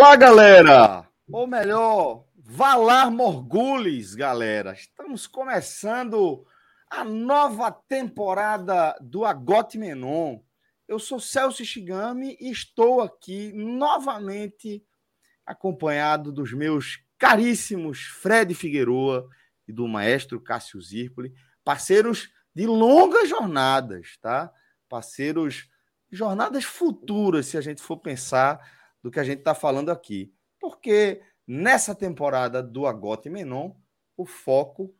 Olá, galera! Ou melhor, Valar Morgulis, galera. Estamos começando a nova temporada do Agote Menon. Eu sou Celso Shigami e estou aqui novamente acompanhado dos meus caríssimos Fred Figueroa e do maestro Cássio Zirpoli, parceiros de longas jornadas, tá? Parceiros jornadas futuras, se a gente for pensar do que a gente está falando aqui. Porque nessa temporada do Agote Menon, o foco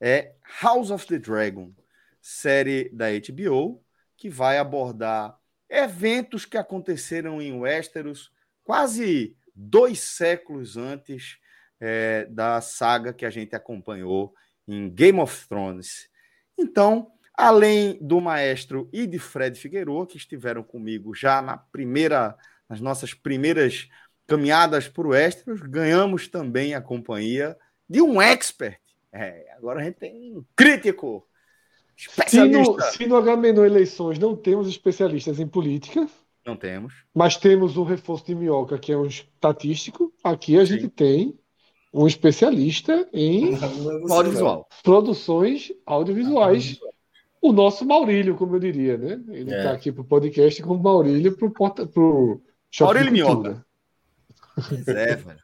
é House of the Dragon, série da HBO, que vai abordar eventos que aconteceram em Westeros quase dois séculos antes é, da saga que a gente acompanhou em Game of Thrones. Então, além do maestro e de Fred Figueiredo, que estiveram comigo já na primeira, nas nossas primeiras caminhadas por Westeros, ganhamos também a companhia de um expert. É, agora a gente tem um crítico se no, se no H-Menor Eleições não temos especialistas em política. Não temos. Mas temos um reforço de minhoca, que é um estatístico. Aqui a Sim. gente tem um especialista em audiovisual. produções audiovisuais. O nosso Maurílio, como eu diria, né? Ele está é. aqui para o podcast como Maurílio para o Maurílio Minhoca. Pois é, velho.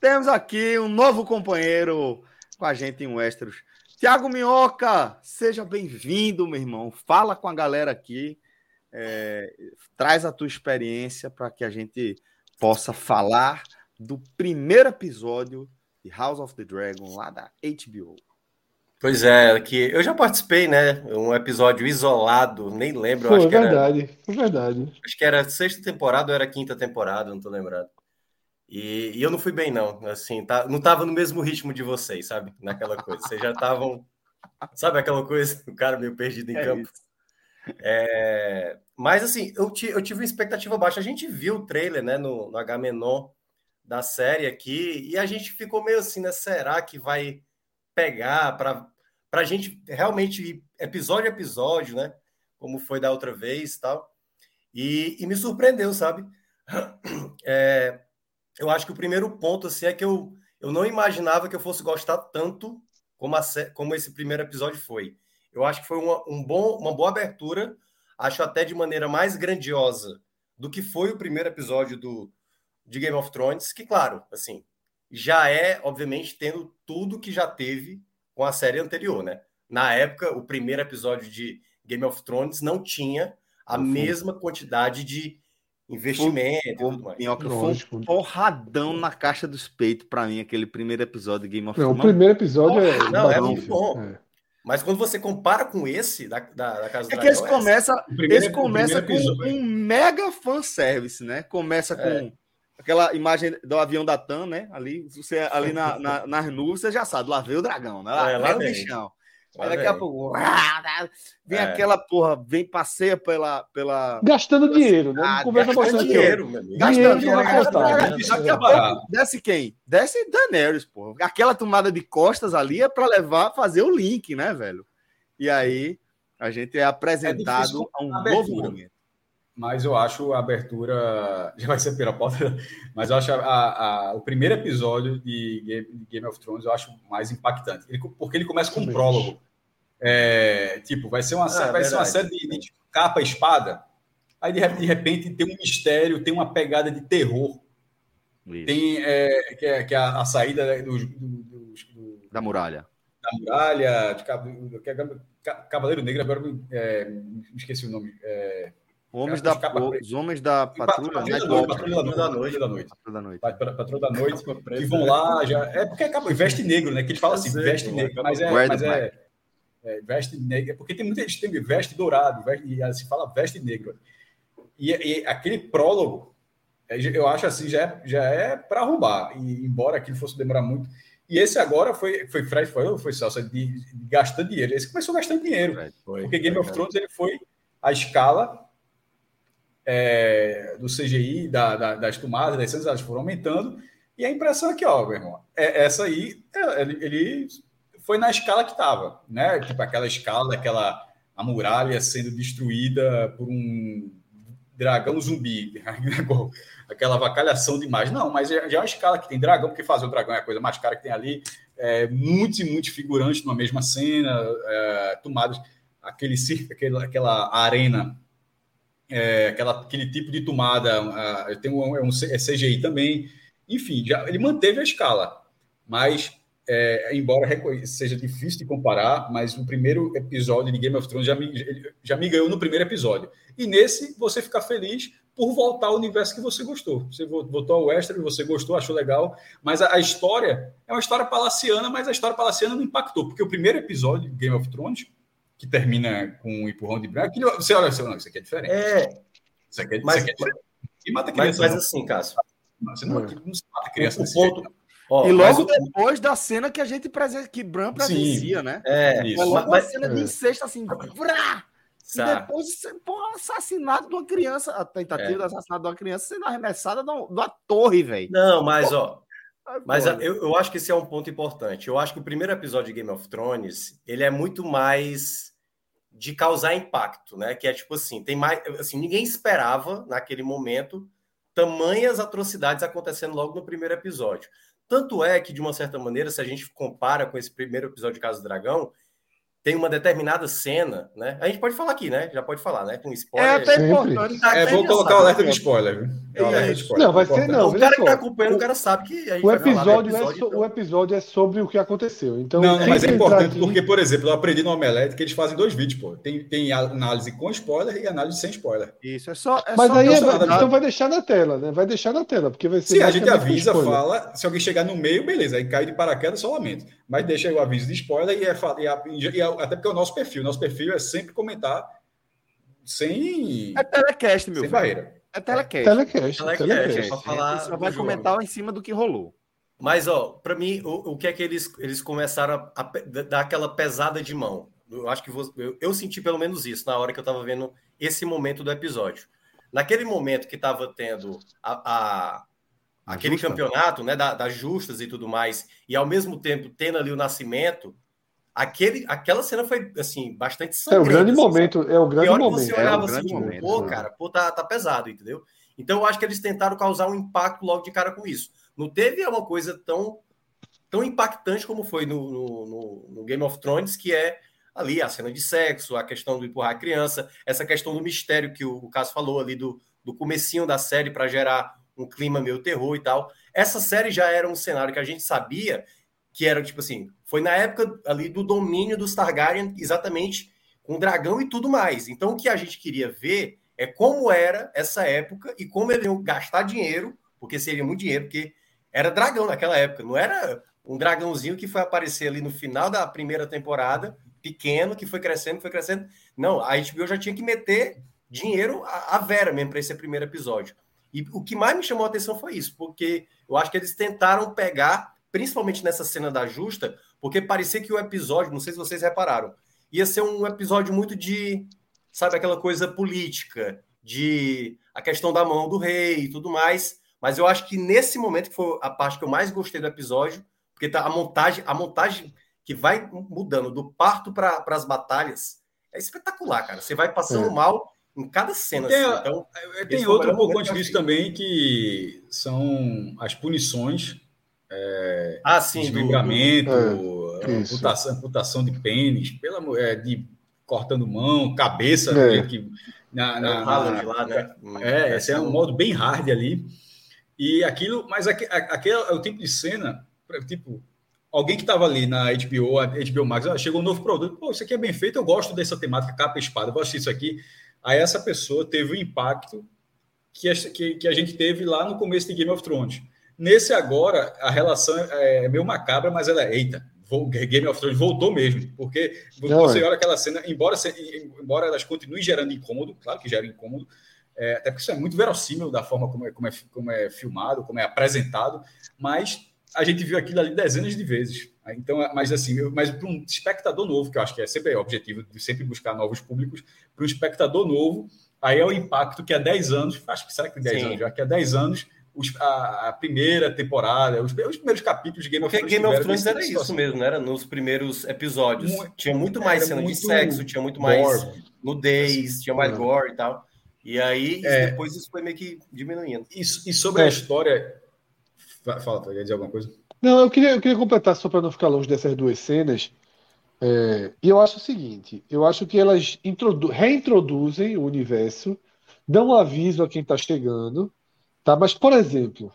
Temos aqui um novo companheiro com a gente em Westeros. Tiago Minhoca, seja bem-vindo, meu irmão. Fala com a galera aqui. É, traz a tua experiência para que a gente possa falar do primeiro episódio de House of the Dragon lá da HBO. Pois é, que eu já participei, né? Um episódio isolado, nem lembro. Foi acho verdade, era, foi verdade. Acho que era sexta temporada ou era quinta temporada, não tô lembrado. E, e, eu não fui bem, não. Assim, tá, não tava no mesmo ritmo de vocês, sabe? Naquela coisa. Vocês já estavam. Sabe aquela coisa? O cara meio perdido em é campo. É, mas, assim, eu, eu, tive uma expectativa baixa. A gente viu o trailer, né, no, no H menor da série aqui, e a gente ficou meio assim, né? Será que vai pegar para a gente realmente ir episódio a episódio, né? Como foi da outra vez tal. E, e me surpreendeu, sabe? É, eu acho que o primeiro ponto assim, é que eu, eu não imaginava que eu fosse gostar tanto como, a, como esse primeiro episódio foi. Eu acho que foi uma, um bom, uma boa abertura, acho até de maneira mais grandiosa do que foi o primeiro episódio do, de Game of Thrones, que, claro, assim, já é, obviamente, tendo tudo que já teve com a série anterior, né? Na época, o primeiro episódio de Game of Thrones não tinha a mesma quantidade de investimento e tudo mais. Minhoca, foi um porradão na caixa dos peitos para mim, aquele primeiro episódio de Game of Thrones. Não, o primeiro episódio é. Não, é muito bom. É. Mas quando você compara com esse da, da, da Casa do É que esse começa, esse começa com um mega fanservice, né? Começa com é. Aquela imagem do avião da TAM, né? Ali, você, ali na, na, nas nuvens, você já sabe, lá veio o dragão, né? Lá, é, lá vem o bichão. Aí daqui a pouco vem é. aquela porra, vem passeia pela. pela gastando pela dinheiro, né? Não conversa gastando dinheiro, Gastando dinheiro. Daqui a pouco desce quem? Desce Daenerys, porra. Aquela tomada de costas ali é para levar, fazer o link, né, velho? E aí a gente é apresentado é a um novo momento mas eu acho a abertura já vai ser pela porta, mas eu acho a, a, o primeiro episódio de Game, de Game, of Thrones eu acho mais impactante, ele, porque ele começa com um prólogo, é, tipo vai ser uma ah, vai ser uma série de, de capa e espada, aí de, de, repente tem um mistério, tem uma pegada de terror, Isso. tem é, que é, que é a, a saída do, do, do, da muralha, da muralha, de, é Cavaleiro Negro agora é, me esqueci o nome. É, Homens da, os homens da patrulha, patrulha, da noite, patrulha da noite, da noite. Patrulha da noite. Patrulha da noite, que vão lá, já. É porque acaba, veste negro, né? Que eles falam assim, veste negro, mas é. Mas é, é, veste negro, porque tem muita gente que tem veste dourado, veste, e se fala veste negro. E, e, aquele prólogo, é, eu acho assim, já é, já é para arrumar, e, embora aquilo fosse demorar muito. E esse agora foi, foi Fred, foi, foi Celso, de, de gastando dinheiro. Esse começou gastando dinheiro, foi, porque Game of Thrones ele foi a escala é, do CGI, da, da, das tomadas, das cenas, elas foram aumentando. E a impressão aqui, ó, meu irmão, é, essa aí, é, ele, foi na escala que estava, né? Tipo aquela escala, aquela a muralha sendo destruída por um dragão zumbi, aquela vacalhação demais. Não, mas já é uma escala que tem dragão, porque fazer o dragão é a coisa mais cara que tem ali. É, muitos e muitos figurantes numa mesma cena, é, tomadas, aquele circo, aquela, aquela arena é, aquela, aquele tipo de tomada, uh, tem um, é um é CGI também. Enfim, já, ele manteve a escala, mas é, embora seja difícil de comparar, mas o primeiro episódio de Game of Thrones já me, já me ganhou no primeiro episódio. E nesse você fica feliz por voltar ao universo que você gostou. Você voltou ao Western, você gostou, achou legal, mas a, a, história é uma história palaciana, mas a história palaciana não impactou, porque o primeiro episódio de Game of Thrones que termina com um empurrão de branco. Você olha, você, não, isso aqui é diferente. É. Isso aqui é, mas, isso aqui é diferente. E mata criança. Mas, mas assim, Cássio. Você não, não, não se mata criança. O, o ponto. Ó, e logo depois da cena que a gente presen... que Bran presencia, Sim, né? É, isso. É logo mas, a cena é. de incesto assim, vrá! E depois, pô, assassinato de uma criança, a tentativa é. de assassinato de uma criança sendo arremessada de uma torre, velho. Não, mas ó, mas eu, eu acho que esse é um ponto importante. Eu acho que o primeiro episódio de Game of Thrones, ele é muito mais de causar impacto, né? Que é tipo assim, tem mais, assim, ninguém esperava naquele momento tamanhas atrocidades acontecendo logo no primeiro episódio. Tanto é que de uma certa maneira, se a gente compara com esse primeiro episódio de Casa do Dragão, tem uma determinada cena, né? A gente pode falar aqui, né? Já pode falar, né? Com spoiler. É até importante. É, vou colocar o alerta de spoiler. É, spoiler. Não, vai ser não. O cara que tá acompanhando, o, cara sabe que a gente o episódio, episódio, é so, então... o episódio é sobre o que aconteceu. Então, não, mas é importante aqui... porque, por exemplo, eu aprendi no Omelete que eles fazem dois vídeos, pô. Tem, tem análise com spoiler e análise sem spoiler. Isso, é só. É mas só aí, é, então vai deixar na tela, né? Vai deixar na tela, porque vai ser. Se a gente avisa, fala, se alguém chegar no meio, beleza, aí cai de paraquedas, só lamento. Mas deixa aí o aviso de spoiler e, é, e, e, e até porque é o nosso perfil. Nosso perfil é sempre comentar sem. É telecast, meu sem filho. barreira. É telecast. Telecast. telecast, telecast. Pra falar só vai comentar em cima do que rolou. Mas, ó, para mim, o, o que é que eles, eles começaram a, a, dar aquela pesada de mão? Eu acho que vou, eu, eu, senti pelo menos isso na hora que eu estava vendo esse momento do episódio. Naquele momento que estava tendo a, a aquele Justa. campeonato, né, da, das justas e tudo mais, e ao mesmo tempo tendo ali o nascimento, Aquele, aquela cena foi, assim, bastante sangrenta. É o grande assim, momento, sabe? é o grande momento. Você olhava é assim, tipo, momento, pô, né? cara, pô, tá, tá pesado, entendeu? Então eu acho que eles tentaram causar um impacto logo de cara com isso. Não teve uma coisa tão, tão impactante como foi no, no, no Game of Thrones, que é ali a cena de sexo, a questão do empurrar a criança, essa questão do mistério que o, o Cássio falou ali do, do comecinho da série para gerar um clima meio terror e tal. Essa série já era um cenário que a gente sabia que era tipo assim, foi na época ali do domínio dos Targaryen, exatamente com dragão e tudo mais. Então o que a gente queria ver é como era essa época e como eles iam gastar dinheiro, porque seria muito dinheiro, porque era dragão naquela época, não era um dragãozinho que foi aparecer ali no final da primeira temporada, pequeno, que foi crescendo, foi crescendo. Não, a HBO já tinha que meter dinheiro à vera mesmo para esse primeiro episódio. E o que mais me chamou a atenção foi isso, porque eu acho que eles tentaram pegar principalmente nessa cena da justa, porque parecia que o episódio, não sei se vocês repararam, ia ser um episódio muito de, sabe, aquela coisa política, de a questão da mão do rei e tudo mais. Mas eu acho que nesse momento que foi a parte que eu mais gostei do episódio, porque tá a montagem, a montagem que vai mudando do parto para as batalhas é espetacular, cara. Você vai passando é. mal em cada cena. Tem, assim. então, tem outro pouco antes disso também que são as punições é, ah, sim, desmembramento, é, amputação, amputação, de pênis, pela, é, de cortando mão, cabeça, é. que na, na, na, lá, né? É, esse é um modo bem hard ali. E aquilo, mas aquele, aquele é o tipo de cena, tipo, alguém que estava ali na HBO, a HBO Max, ah, chegou um novo produto, pô, isso aqui é bem feito, eu gosto dessa temática capa e espada, eu gosto disso aqui. aí essa pessoa teve o impacto que a, que, que a gente teve lá no começo de Game of Thrones. Nesse agora, a relação é meio macabra, mas ela é, eita, Game of Thrones voltou mesmo, porque Não, você é. olha aquela cena, embora, embora elas continuem gerando incômodo, claro que gera incômodo, é, até porque isso é muito verossímil da forma como é, como, é, como é filmado, como é apresentado, mas a gente viu aquilo ali dezenas de vezes. Então, mas assim, mas para um espectador novo, que eu acho que é sempre o objetivo de sempre buscar novos públicos, para um espectador novo, aí é o impacto que há 10 anos, acho que será que 10 Sim. anos, já que há 10 anos os, a, a, primeira temporada, os, os, primeiros capítulos de Game of Thrones. Porque Game of Thrones era isso mesmo, né? Era nos primeiros episódios. Muito, tinha muito mais cena muito de sexo, tinha muito mais gore. nudez, assim, tinha mais gore e tal. E aí, é, depois isso foi meio que diminuindo. E, e sobre é. a história. Fala, quer dizer alguma coisa? Não, eu queria, eu queria completar só para não ficar longe dessas duas cenas. É, e eu acho o seguinte: eu acho que elas reintroduzem o universo, dão um aviso a quem está chegando, tá? Mas, por exemplo,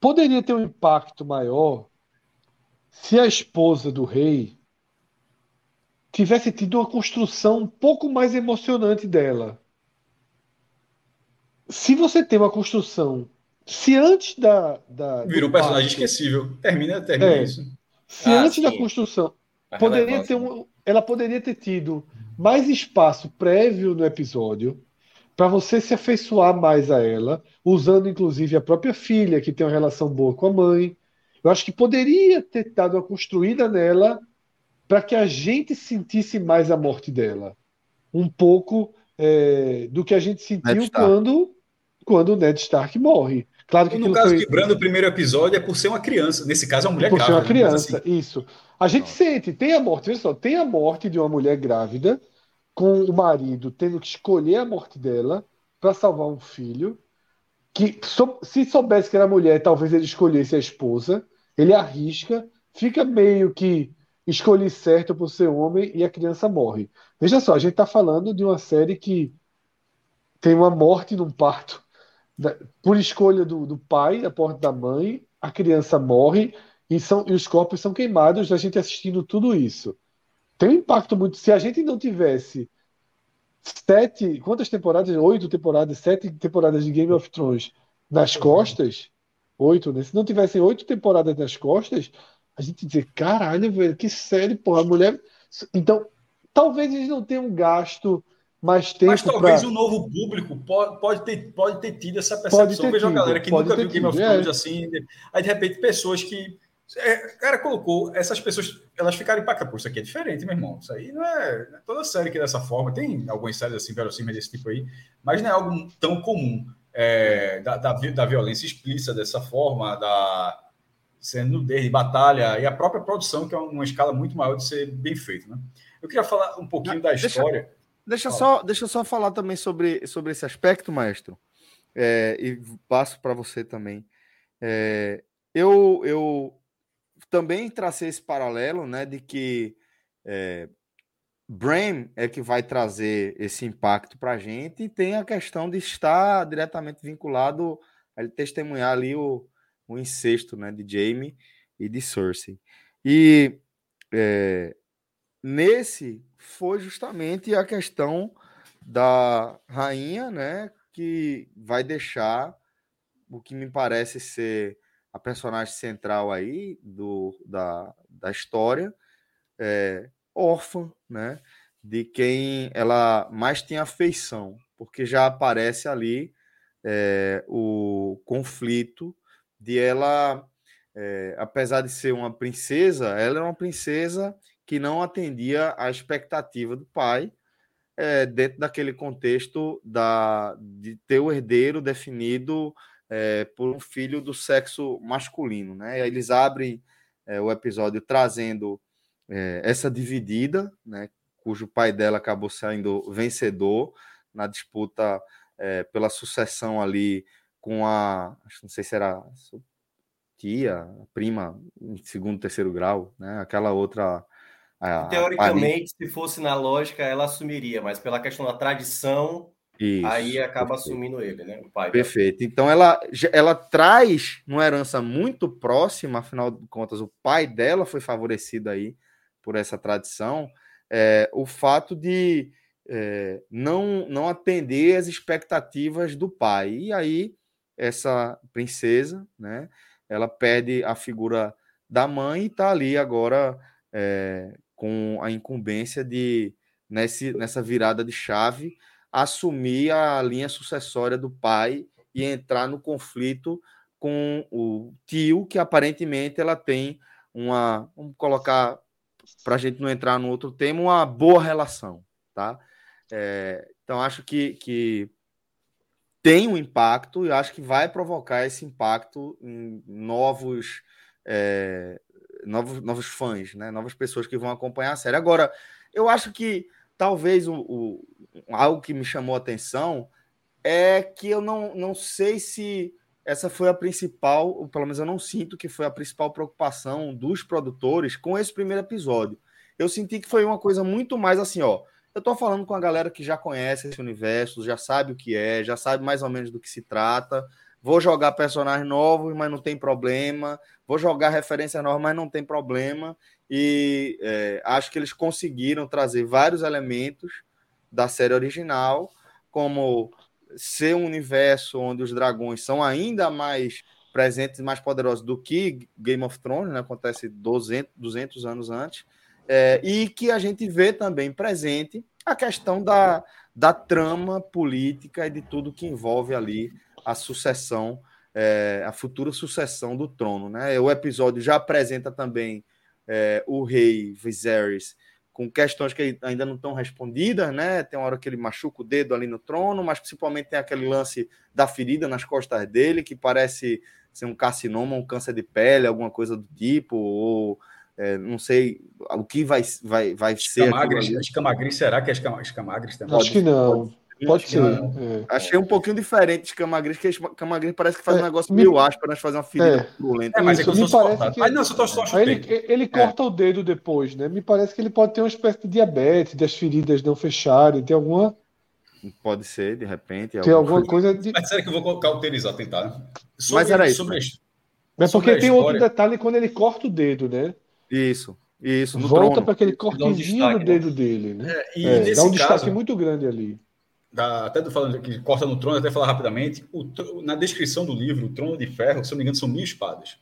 poderia ter um impacto maior se a esposa do rei tivesse tido uma construção um pouco mais emocionante dela se você tem uma construção, se antes da. da Virou um personagem esquecível. Termina, termina é, isso. Se ah, antes sim. da construção. poderia ter um, ela poderia ter tido mais espaço prévio no episódio para você se afeiçoar mais a ela, usando inclusive a própria filha, que tem uma relação boa com a mãe. Eu acho que poderia ter dado uma construída nela para que a gente sentisse mais a morte dela. Um pouco é, do que a gente sentiu quando quando o Ned Stark morre. Claro que no caso foi... quebrando o primeiro episódio é por ser uma criança. Nesse caso, é uma mulher por grávida. Por ser uma criança, assim... isso. A gente Não. sente, tem a morte, veja só, tem a morte de uma mulher grávida com o marido tendo que escolher a morte dela para salvar um filho. Que se soubesse que era mulher, talvez ele escolhesse a esposa. Ele arrisca, fica meio que escolhi certo por ser homem e a criança morre. Veja só, a gente está falando de uma série que tem uma morte num parto por escolha do, do pai, a porta da mãe, a criança morre e, são, e os corpos são queimados, a gente assistindo tudo isso. Tem um impacto muito. Se a gente não tivesse sete. Quantas temporadas? Oito temporadas, sete temporadas de Game of Thrones nas costas. Oito, né? Se não tivessem oito temporadas nas costas, a gente dizer, caralho, velho, que série, porra, a mulher. Então, talvez eles não tenham gasto mais tempo. Mas talvez pra... o novo público pode, pode, ter, pode ter tido essa percepção. Veja a galera que nunca viu Game of Thrones é. assim. Aí, de repente, pessoas que. É, cara colocou, essas pessoas, elas ficaram impactadas. Pô, isso aqui é diferente, meu irmão. Isso aí não é, não é toda série que é dessa forma. Tem algumas séries assim, verossímeis desse tipo aí, mas não é algo tão comum. É, da, da, da, violência explícita dessa forma, da sendo desde batalha e a própria produção, que é uma escala muito maior de ser bem feito. Né? Eu queria falar um pouquinho da história. Deixa... Deixa só, deixa eu só falar também sobre, sobre esse aspecto, maestro, é, e passo para você também. É, eu, eu também tracei esse paralelo, né, de que é, Bram é que vai trazer esse impacto para a gente e tem a questão de estar diretamente vinculado a ele testemunhar ali o, o incesto, né, de Jamie e de Cersei. E é, nesse foi justamente a questão da rainha, né, que vai deixar o que me parece ser a personagem central aí do, da, da história, é, órfã, né, de quem ela mais tem afeição, porque já aparece ali é, o conflito de ela, é, apesar de ser uma princesa, ela é uma princesa que não atendia à expectativa do pai, é, dentro daquele contexto da, de ter o herdeiro definido é, por um filho do sexo masculino. Né? Aí eles abrem é, o episódio trazendo essa dividida, né, cujo pai dela acabou saindo vencedor na disputa pela sucessão ali com a, não sei se era tia, prima em segundo, terceiro grau, né? Aquela outra a, Teoricamente, a... se fosse na lógica, ela assumiria, mas pela questão da tradição, Isso, aí acaba perfeito. assumindo ele, né? O pai perfeito. Dela. Então ela, ela traz uma herança muito próxima, afinal de contas, o pai dela foi favorecido aí por essa tradição. É, o fato de é, não, não atender as expectativas do pai. E aí, essa princesa, né, ela perde a figura da mãe e está ali agora é, com a incumbência de, nesse, nessa virada de chave, assumir a linha sucessória do pai e entrar no conflito com o tio, que aparentemente ela tem uma, vamos colocar, para a gente não entrar no outro tema, uma boa relação, tá? É, então acho que, que tem um impacto e acho que vai provocar esse impacto em novos, é, novos, novos fãs, né? novas pessoas que vão acompanhar a série. Agora, eu acho que talvez o, o algo que me chamou a atenção é que eu não, não sei se essa foi a principal, ou pelo menos eu não sinto que foi a principal preocupação dos produtores com esse primeiro episódio. Eu senti que foi uma coisa muito mais assim, ó. Eu tô falando com a galera que já conhece esse universo, já sabe o que é, já sabe mais ou menos do que se trata. Vou jogar personagens novos, mas não tem problema. Vou jogar referências novas, mas não tem problema. E é, acho que eles conseguiram trazer vários elementos da série original, como ser um universo onde os dragões são ainda mais presentes e mais poderosos do que Game of Thrones, né? acontece 200, 200 anos antes, é, e que a gente vê também presente a questão da, da trama política e de tudo que envolve ali a sucessão, é, a futura sucessão do trono. Né? O episódio já apresenta também é, o rei Viserys com questões que ainda não estão respondidas, né? Tem uma hora que ele machuca o dedo ali no trono, mas principalmente tem aquele lance da ferida nas costas dele, que parece ser um carcinoma, um câncer de pele, alguma coisa do tipo, ou é, não sei o que vai, vai, vai ser. Escamagris, será que é escamagris também? Acho que não. Pode ser. É. Achei um pouquinho diferente de Camagris, que Camagris parece que faz é, um negócio meio áspero, nós fazer uma ferida é. É, mas é que me parece que... Aí, não, só, só ele, ele corta o dedo depois, né? Me parece que ele pode ter uma espécie de diabetes, das feridas não fecharem, tem alguma... Pode ser, de repente. Tem alguma coisa de... Mas será que eu vou cauterizar, tentar? Né? Sobre, mas era isso. Sobre, é porque tem outro detalhe quando ele corta o dedo, né? Isso. Isso, Volta para aquele cortezinho um no dedo né? dele, né? É, e é, dá um destaque caso, muito grande ali da, até do falando que corta no trono, até falar rapidamente, o, na descrição do livro, o trono de ferro, se não me engano, são mil espadas.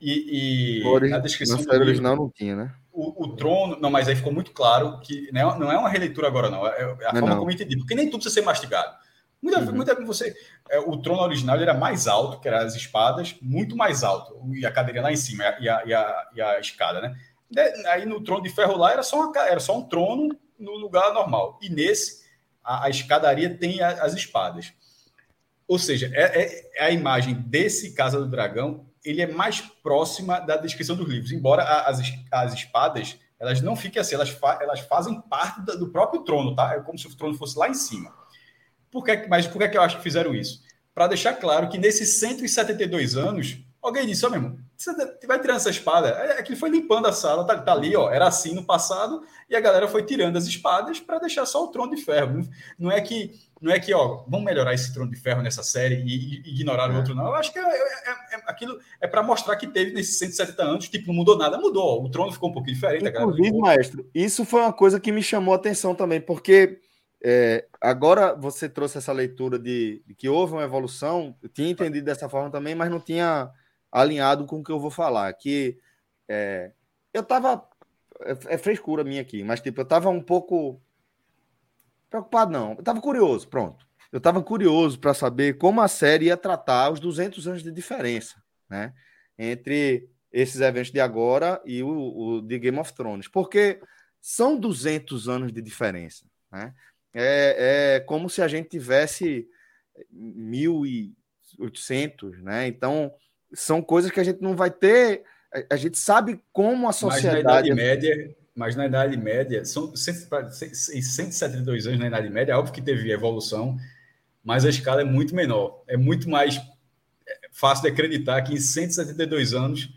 E, e na descrição do livro, original não tinha, né? O, o, trono, não, mas aí ficou muito claro que não é, não é uma releitura agora, não. É, é a não, forma não. como eu entendi, porque nem tudo precisa ser mastigado. Muita, uhum. muita você. É, o trono original era mais alto, que eram as espadas, muito mais alto, e a cadeira lá em cima, e a, e a, e a escada, né? Aí no trono de ferro lá era só, uma, era só um trono no lugar normal. E nesse a, a escadaria tem a, as espadas. Ou seja, é, é, é, a imagem desse Casa do Dragão, ele é mais próxima da descrição dos livros, embora as, as espadas elas não fiquem assim, elas, fa, elas fazem parte do próprio trono, tá? É como se o trono fosse lá em cima. Por que, mas por que, que eu acho que fizeram isso? Para deixar claro que nesses 172 anos, alguém disse, ó, meu irmão, você vai tirando essa espada. É, é que ele foi limpando a sala, tá, tá, ali, ó. Era assim no passado, e a galera foi tirando as espadas para deixar só o trono de ferro. Não é que, não é que, ó, vamos melhorar esse trono de ferro nessa série e, e ignorar é. o outro, não. Eu acho que é, é, é, é aquilo é para mostrar que teve nesses 170 anos, tipo, não mudou nada, mudou. O trono ficou um pouquinho diferente. Inclusive, maestro, isso foi uma coisa que me chamou a atenção também, porque agora você trouxe essa leitura de, de que houve uma evolução, eu tinha entendido dessa forma também, mas não tinha alinhado com o que eu vou falar. Que é, eu tava. É, é frescura minha aqui, mas tipo, eu tava um pouco. Preocupado, não. Eu tava curioso, pronto. Eu tava curioso para saber como a série ia tratar os 200 anos de diferença, né? Entre esses eventos de agora e o, o de Game of Thrones. Porque são 200 anos de diferença, né? É, é como se a gente tivesse 1800, né? Então, são coisas que a gente não vai ter. A gente sabe como a sociedade. Mas na Idade Média, mas na Idade Média, são 172 anos na Idade Média, é óbvio que teve evolução, mas a escala é muito menor. É muito mais é, fácil de acreditar que em 172 anos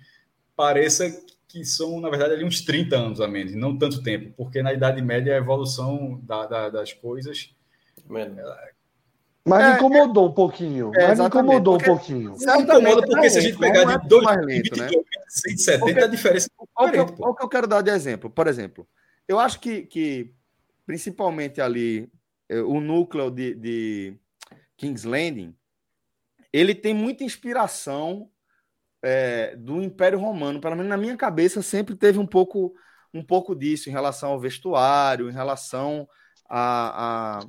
pareça que são, na verdade, ali uns 30 anos a menos, não tanto tempo, porque na Idade Média a evolução da, da, das coisas. Mas é, me incomodou um pouquinho. É, mas me incomodou um pouquinho. Não incomoda porque se a gente pegar de 2020 né? 170, a diferença é qual que, eu, qual que eu quero dar de exemplo? Por exemplo, eu acho que, que principalmente ali, é, o núcleo de, de King's Landing, ele tem muita inspiração é, do Império Romano. Pelo menos na minha cabeça sempre teve um pouco, um pouco disso em relação ao vestuário, em relação à, a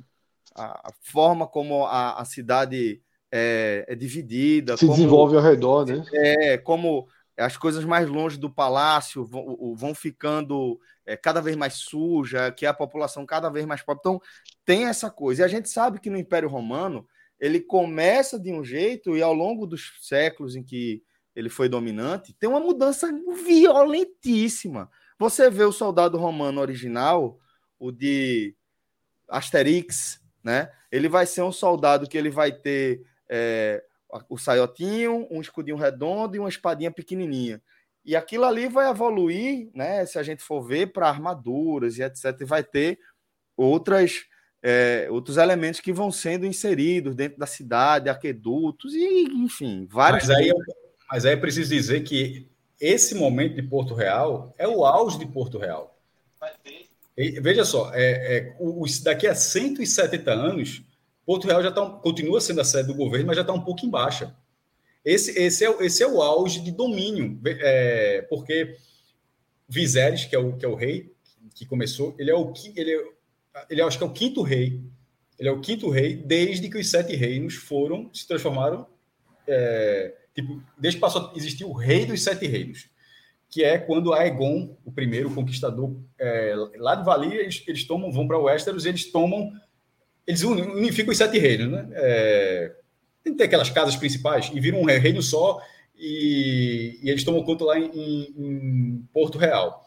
a forma como a, a cidade é, é, dividida. Se como, desenvolve ao redor, né? É, como as coisas mais longe do palácio vão, vão ficando é, cada vez mais suja, que a população cada vez mais pobre. Então, tem essa coisa. E a gente sabe que no Império Romano ele começa de um jeito e ao longo dos séculos em que ele foi dominante, tem uma mudança violentíssima. Você vê o soldado romano original, o de Asterix, né? Ele vai ser um soldado que ele vai ter é, o saiotinho, um escudinho redondo e uma espadinha pequenininha. E aquilo ali vai evoluir, né? Se a gente for ver para armaduras e etc, e vai ter outras é, outros elementos que vão sendo inseridos dentro da cidade, aquedutos e enfim, vários. Mas aí, mas aí é preciso dizer que esse momento de Porto Real é o auge de Porto Real. E, veja só, é, é, o, daqui a 170 anos, Porto Real já tá, continua sendo a sede do governo, mas já está um pouco em baixa. Esse, esse, é, esse é o auge de domínio, é, porque Viserys, que é, o, que é o rei que começou, ele é o ele, é, ele é, acho que é o quinto rei. Ele é o quinto rei desde que os sete reinos foram se transformaram é, tipo desde que passou a existir o rei dos sete reinos, que é quando Aegon, o primeiro conquistador é, lá de Valia, eles, eles tomam vão para Westeros, eles tomam eles unificam os sete reinos, né? É, tem que ter aquelas casas principais e viram um reino só e, e eles tomam conta lá em, em, Porto Real.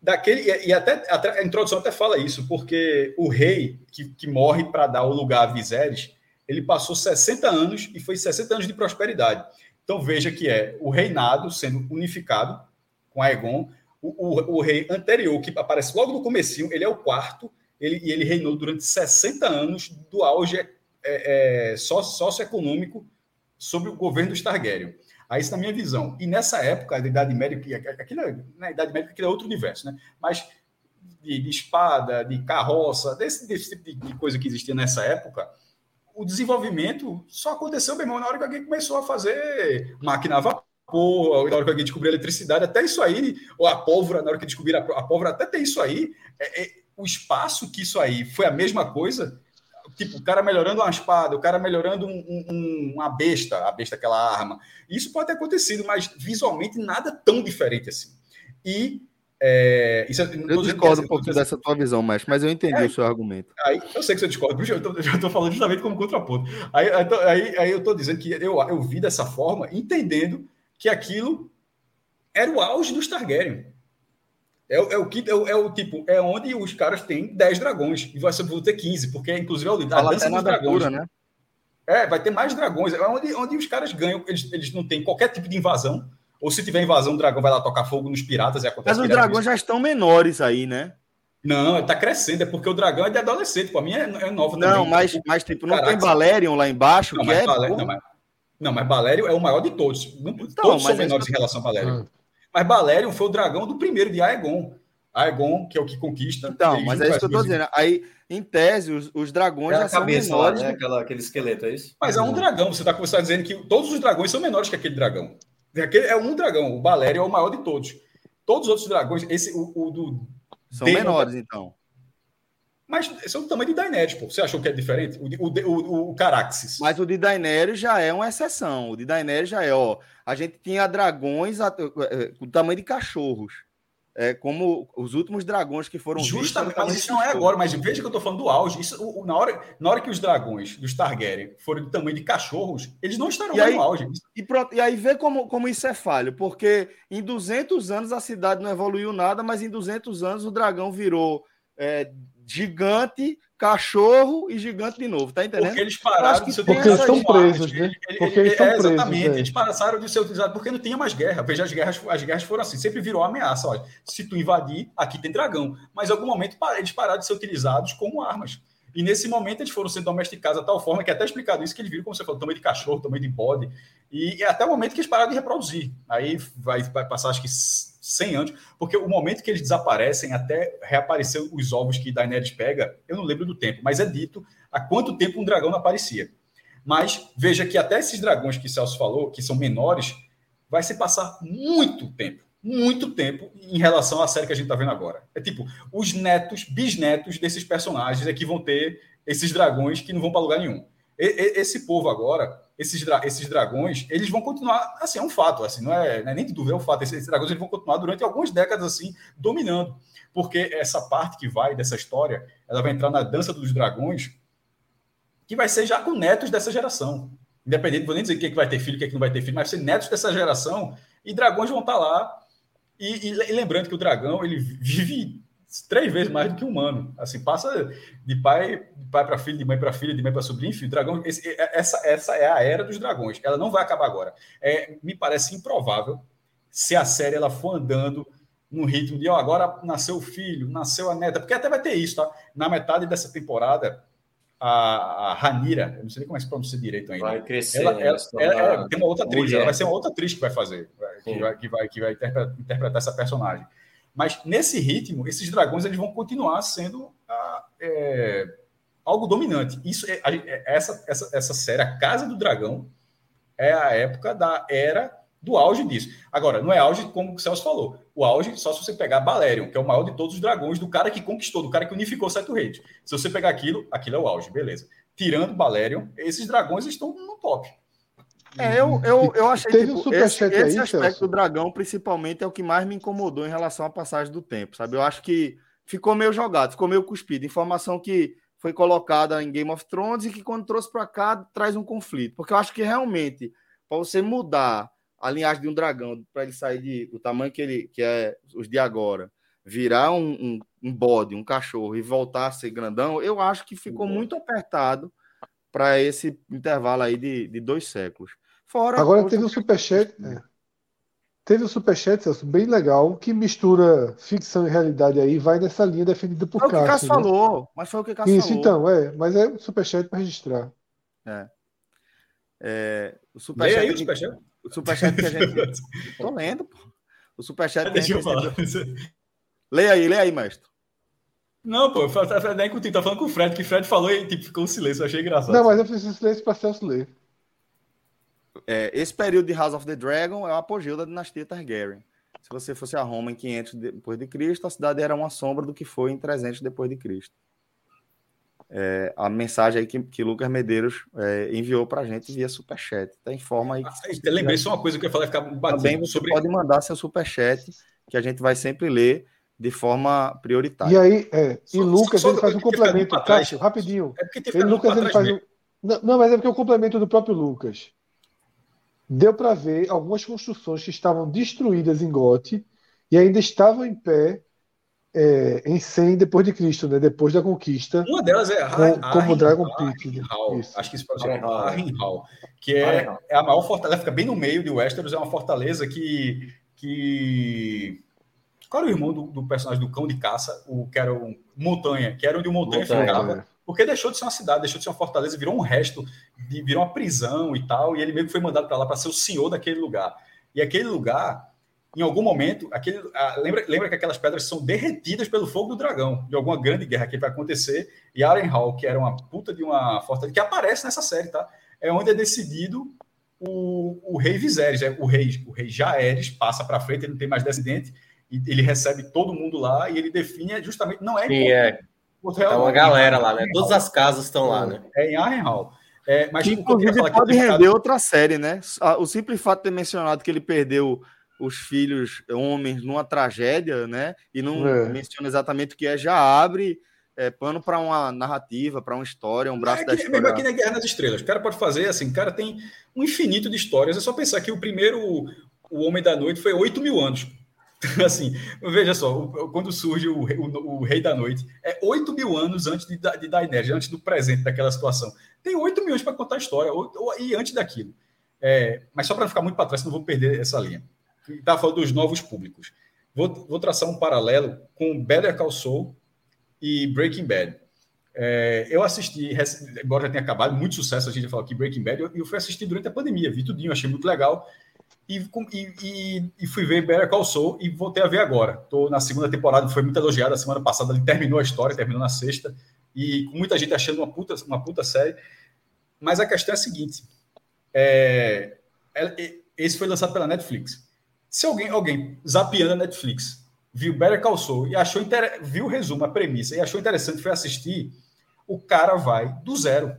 Daquele, e, até a, introdução até fala isso, porque o rei que, que morre para dar o lugar a Viserys, ele passou 60 anos e foi 60 anos de prosperidade. Então veja que é o reinado sendo unificado com Aegon, o, o, o rei anterior, que aparece logo no comecinho, ele é o quarto, ele, e ele reinou durante 60 anos do auge é, é, socioeconômico sobre o governo dos Targaryen. Aí, isso na minha visão. E nessa época, da Idade Média, que aquilo, na Idade Média, aquilo é outro universo, né? Mas de, de espada, de carroça, desse, desse tipo de, de, coisa que existia nessa época, o desenvolvimento só aconteceu, bem na hora que alguém começou a fazer máquina a vapor, na hora que alguém descobriu a eletricidade, até isso aí, ou a pólvora, na hora que descobriram a, a pólvora, até ter isso aí, é, é, o espaço que isso aí foi a mesma coisa, tipo, o cara melhorando uma espada, o cara melhorando um, um, uma besta, a besta aquela arma. Isso pode ter acontecido, mas visualmente nada tão diferente assim. E é, isso, é, eu discordo um pouco dessa tua visão, mas, mas eu entendi é, o seu argumento. Aí, eu sei que você discorda, eu já estou falando justamente como contraponto. Aí, aí, aí eu estou dizendo que eu, eu vi dessa forma, entendendo que aquilo era o auge dos Targaryen. É, é, o que é, o, é o tipo, é onde os caras têm 10 dragões e vai ser ter 15, porque inclusive é o a dança dos dragões, né? É, vai ter mais dragões. É onde, onde os caras ganham, eles, eles não têm qualquer tipo de invasão. Ou se tiver invasão, o dragão vai lá tocar fogo nos piratas e acontece. Mas os dragões já estão menores aí, né? Não, tá crescendo, é porque o dragão é de adolescente, para mim é, é novo não, também. Não, mas, mas tipo, não Caraca, tem Balerion lá embaixo, não, que é. Balé, não, mas, não, mas Balerion é o maior de todos. Não, então, todos são menores em relação a Balerion. Hum. Mas Balerion foi o dragão do primeiro de Aegon. Aegon, que é o que conquista. Então, mas é isso que eu tô dizendo. Aí, em tese, os, os dragões é já são cabeça, menores. Lá, né? Aquela, aquele esqueleto, é isso? Mas é um dragão. Você está tá dizendo que todos os dragões são menores que aquele dragão. Aquele é um dragão. O Balério é o maior de todos. Todos os outros dragões, esse, o, o do. São menores, então. Mas são do tamanho de Daenerys, pô. Você achou que é diferente? O, o, o, o Caraxes. Mas o de Daenerys já é uma exceção. O de Daenerys já é, ó. A gente tinha dragões o tamanho de cachorros é, como os últimos dragões que foram Justamente, vistos, mas isso não é agora, mas veja que eu estou falando do auge. Isso, o, na, hora, na hora que os dragões dos Targaryen forem do tamanho de cachorros, eles não estarão e aí, no auge. E, e aí vê como, como isso é falho, porque em 200 anos a cidade não evoluiu nada, mas em 200 anos o dragão virou é, gigante, cachorro e gigante de novo, tá entendendo? Porque eles pararam de ser Porque eles estão presos, né? Porque eles estão é, presos. Exatamente, é. eles passaram de ser utilizados porque não tinha mais guerra. Veja, as guerras, as guerras foram assim, sempre virou ameaça. Olha, se tu invadir, aqui tem dragão. Mas em algum momento eles pararam de ser utilizados como armas. E nesse momento eles foram sendo domesticados de tal forma que é até explicado isso que eles viram, como você falou, tamanho de cachorro, tamanho de bode, e, e até o momento que eles pararam de reproduzir. Aí vai, vai passar acho que 100 anos, porque o momento que eles desaparecem até reaparecer os ovos que Daenerys pega, eu não lembro do tempo, mas é dito há quanto tempo um dragão não aparecia. Mas veja que até esses dragões que Celso falou, que são menores, vai se passar muito tempo, muito tempo em relação à série que a gente está vendo agora. É tipo, os netos, bisnetos desses personagens é que vão ter esses dragões que não vão para lugar nenhum. E, e, esse povo agora, esses, dra esses dragões, eles vão continuar, assim, é um fato, assim, não é, não é nem de dúvida, é um fato. Esses, esses dragões eles vão continuar durante algumas décadas, assim, dominando. Porque essa parte que vai dessa história, ela vai entrar na dança dos dragões, que vai ser já com netos dessa geração. Independente, vou nem dizer quem é que vai ter filho, quem é que não vai ter filho, mas vai ser netos dessa geração e dragões vão estar lá. E, e, lembrando que o dragão ele vive três vezes mais do que um humano. Assim, passa de pai, de pai para filho, de mãe para filha, de mãe para sobrinho, enfim, o dragão, esse, essa, essa é a era dos dragões. Ela não vai acabar agora. É, me parece improvável se a série ela for andando num ritmo de, ó, agora nasceu o filho, nasceu a neta, porque até vai ter isso, tá? Na metade dessa temporada, a, a Ranira, eu não sei nem como é que se pronuncia direito ainda. Vai crescer. Ela, ela, ela, ela tem uma outra atriz, ela vai ser uma outra atriz que vai fazer, que vai, que vai, que vai interpretar, interpretar, essa personagem. Mas nesse ritmo, esses dragões eles vão continuar sendo ah, é, algo dominante. Isso é, é, essa, essa, essa série, a Casa do Dragão, é a época da era do auge disso. Agora, não é auge como o Celso falou. O auge, só se você pegar Balerion, que é o maior de todos os dragões, do cara que conquistou, do cara que unificou Seto Reis. Se você pegar aquilo, aquilo é o auge, beleza. Tirando Balerion, esses dragões estão no top. É, eu, eu, eu achei que tipo, esse, esse aí, aspecto Celso? do dragão, principalmente, é o que mais me incomodou em relação à passagem do tempo, sabe? Eu acho que ficou meio jogado, ficou meio cuspido. Informação que foi colocada em Game of Thrones e que, quando trouxe para cá, traz um conflito. Porque eu acho que realmente, para você mudar a linhagem de um dragão, para ele sair de, do tamanho que ele que é os de agora, virar um, um, um, bode, um cachorro e voltar a ser grandão, eu acho que ficou uhum. muito apertado para esse intervalo aí de, de dois séculos. Fora Agora teve o superchat, é. teve o superchat, Celso, bem legal, que mistura ficção e realidade aí, vai nessa linha defendida por Cássio. Foi o que Cássio né? falou, mas foi o que Cássio Isso, falou. então, é, mas é o superchat para registrar. É. é o superchat. aí o superchat? O superchat que a gente. Tô lendo, pô. O superchat que a gente. Deixa eu falar. Leia aí, leia aí, mestre. Não, pô, eu nem contigo, tá falando com o Fred, que o Fred falou e tipo, ficou um silêncio, eu achei engraçado. Não, mas eu fiz silêncio para Celso ler. É, esse período de House of the Dragon é o apogeu da dinastia Targaryen. Se você fosse a Roma em 500 depois de Cristo, a cidade era uma sombra do que foi em 300 depois de Cristo é, a mensagem aí que, que Lucas Medeiros é, enviou para a gente via superchat. Tá em forma aí. Que, ah, lembrei só uma coisa que eu falei ficar Também você sobre... pode mandar seu superchat, que a gente vai sempre ler de forma prioritária. E aí, é, e Lucas só, ele faz um complemento, Cássio, rapidinho. É porque ele, Lucas ele faz um... não, não, mas é porque o complemento do próprio Lucas. Deu para ver algumas construções que estavam destruídas em Gote e ainda estavam em pé é, em 100 depois de Cristo, né? Depois da conquista. Uma delas é com, como Dragon Pit. Acho que isso pode ser Harrenhal, que é, é a maior fortaleza, fica bem no meio de Westeros, é uma fortaleza que que qual era o irmão do, do, personagem do cão de caça, o que era um montanha, que era onde o montanha, montanha ficava. É. Porque deixou de ser uma cidade, deixou de ser uma fortaleza, virou um resto, de, virou uma prisão e tal, e ele meio que foi mandado para lá para ser o senhor daquele lugar. E aquele lugar em algum momento, aquele, ah, lembra, lembra que aquelas pedras são derretidas pelo fogo do dragão, de alguma grande guerra que vai acontecer, e Arenhal, que era uma puta de uma fortaleza, que aparece nessa série, tá? É onde é decidido o, o rei Viserys, é, o rei, o rei Jaeres passa para frente, ele não tem mais descendente, e ele recebe todo mundo lá, e ele define justamente, não é... Sim, é. é uma galera lá, né? Todas as casas estão lá, né? É em Arenhal. É, mas que, inclusive pode render outra série, né? O simples fato de ter mencionado que ele perdeu os filhos homens numa tragédia, né? E não é. menciona exatamente o que é, já abre é, pano para uma narrativa, para uma história, um braço é, da história. Mesmo aqui na Guerra nas Estrelas, o cara pode fazer assim, o cara tem um infinito de histórias. É só pensar que o primeiro, o Homem da Noite, foi 8 mil anos. assim, veja só, quando surge o, o, o, Rei da Noite, é 8 mil anos antes de, de Daenerys, antes do presente daquela situação. Tem 8 mil anos para contar a história, e antes daquilo. É, mas só para ficar muito para trás, não vou perder essa linha está falando dos novos públicos. Vou, vou, traçar um paralelo com Better Call Saul e Breaking Bad. É, eu assisti, agora já tem acabado, muito sucesso a gente falou aqui, Breaking Bad, e eu, fui assistir durante a pandemia, vi tudinho, achei muito legal. E, e, e, fui ver Better Call Saul e voltei a ver agora. Estou na segunda temporada, foi muito elogiada a semana passada, ele terminou a história, terminou na sexta, e com muita gente achando uma puta, uma puta série. Mas a questão é a seguinte: é, é, esse foi lançado pela Netflix. Se alguém, alguém zapeando a Netflix, viu Better Call Saul e achou viu o resumo, a premissa, e achou interessante, foi assistir, o cara vai do zero.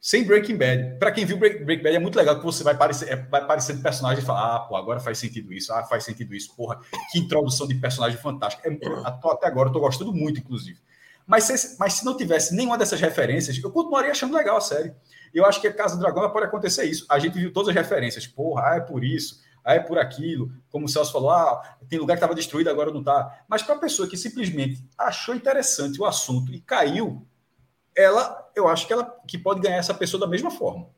Sem Breaking Bad. Para quem viu Breaking Bad, é muito legal que você vai parecer, é, vai parecendo personagem e fala: ah, pô, agora faz sentido isso, ah, faz sentido isso, porra, que introdução de personagem fantástica. É, até agora eu tô gostando muito, inclusive. Mas se, mas se não tivesse nenhuma dessas referências, eu continuaria achando legal a série. Eu acho que a Casa do Dragão pode acontecer isso. A gente viu todas as referências. Porra, ah, é por isso, ah, é por aquilo. Como o Celso falou, ah, tem lugar que estava destruído, agora não está. Mas para a pessoa que simplesmente achou interessante o assunto e caiu, ela, eu acho que ela que pode ganhar essa pessoa da mesma forma.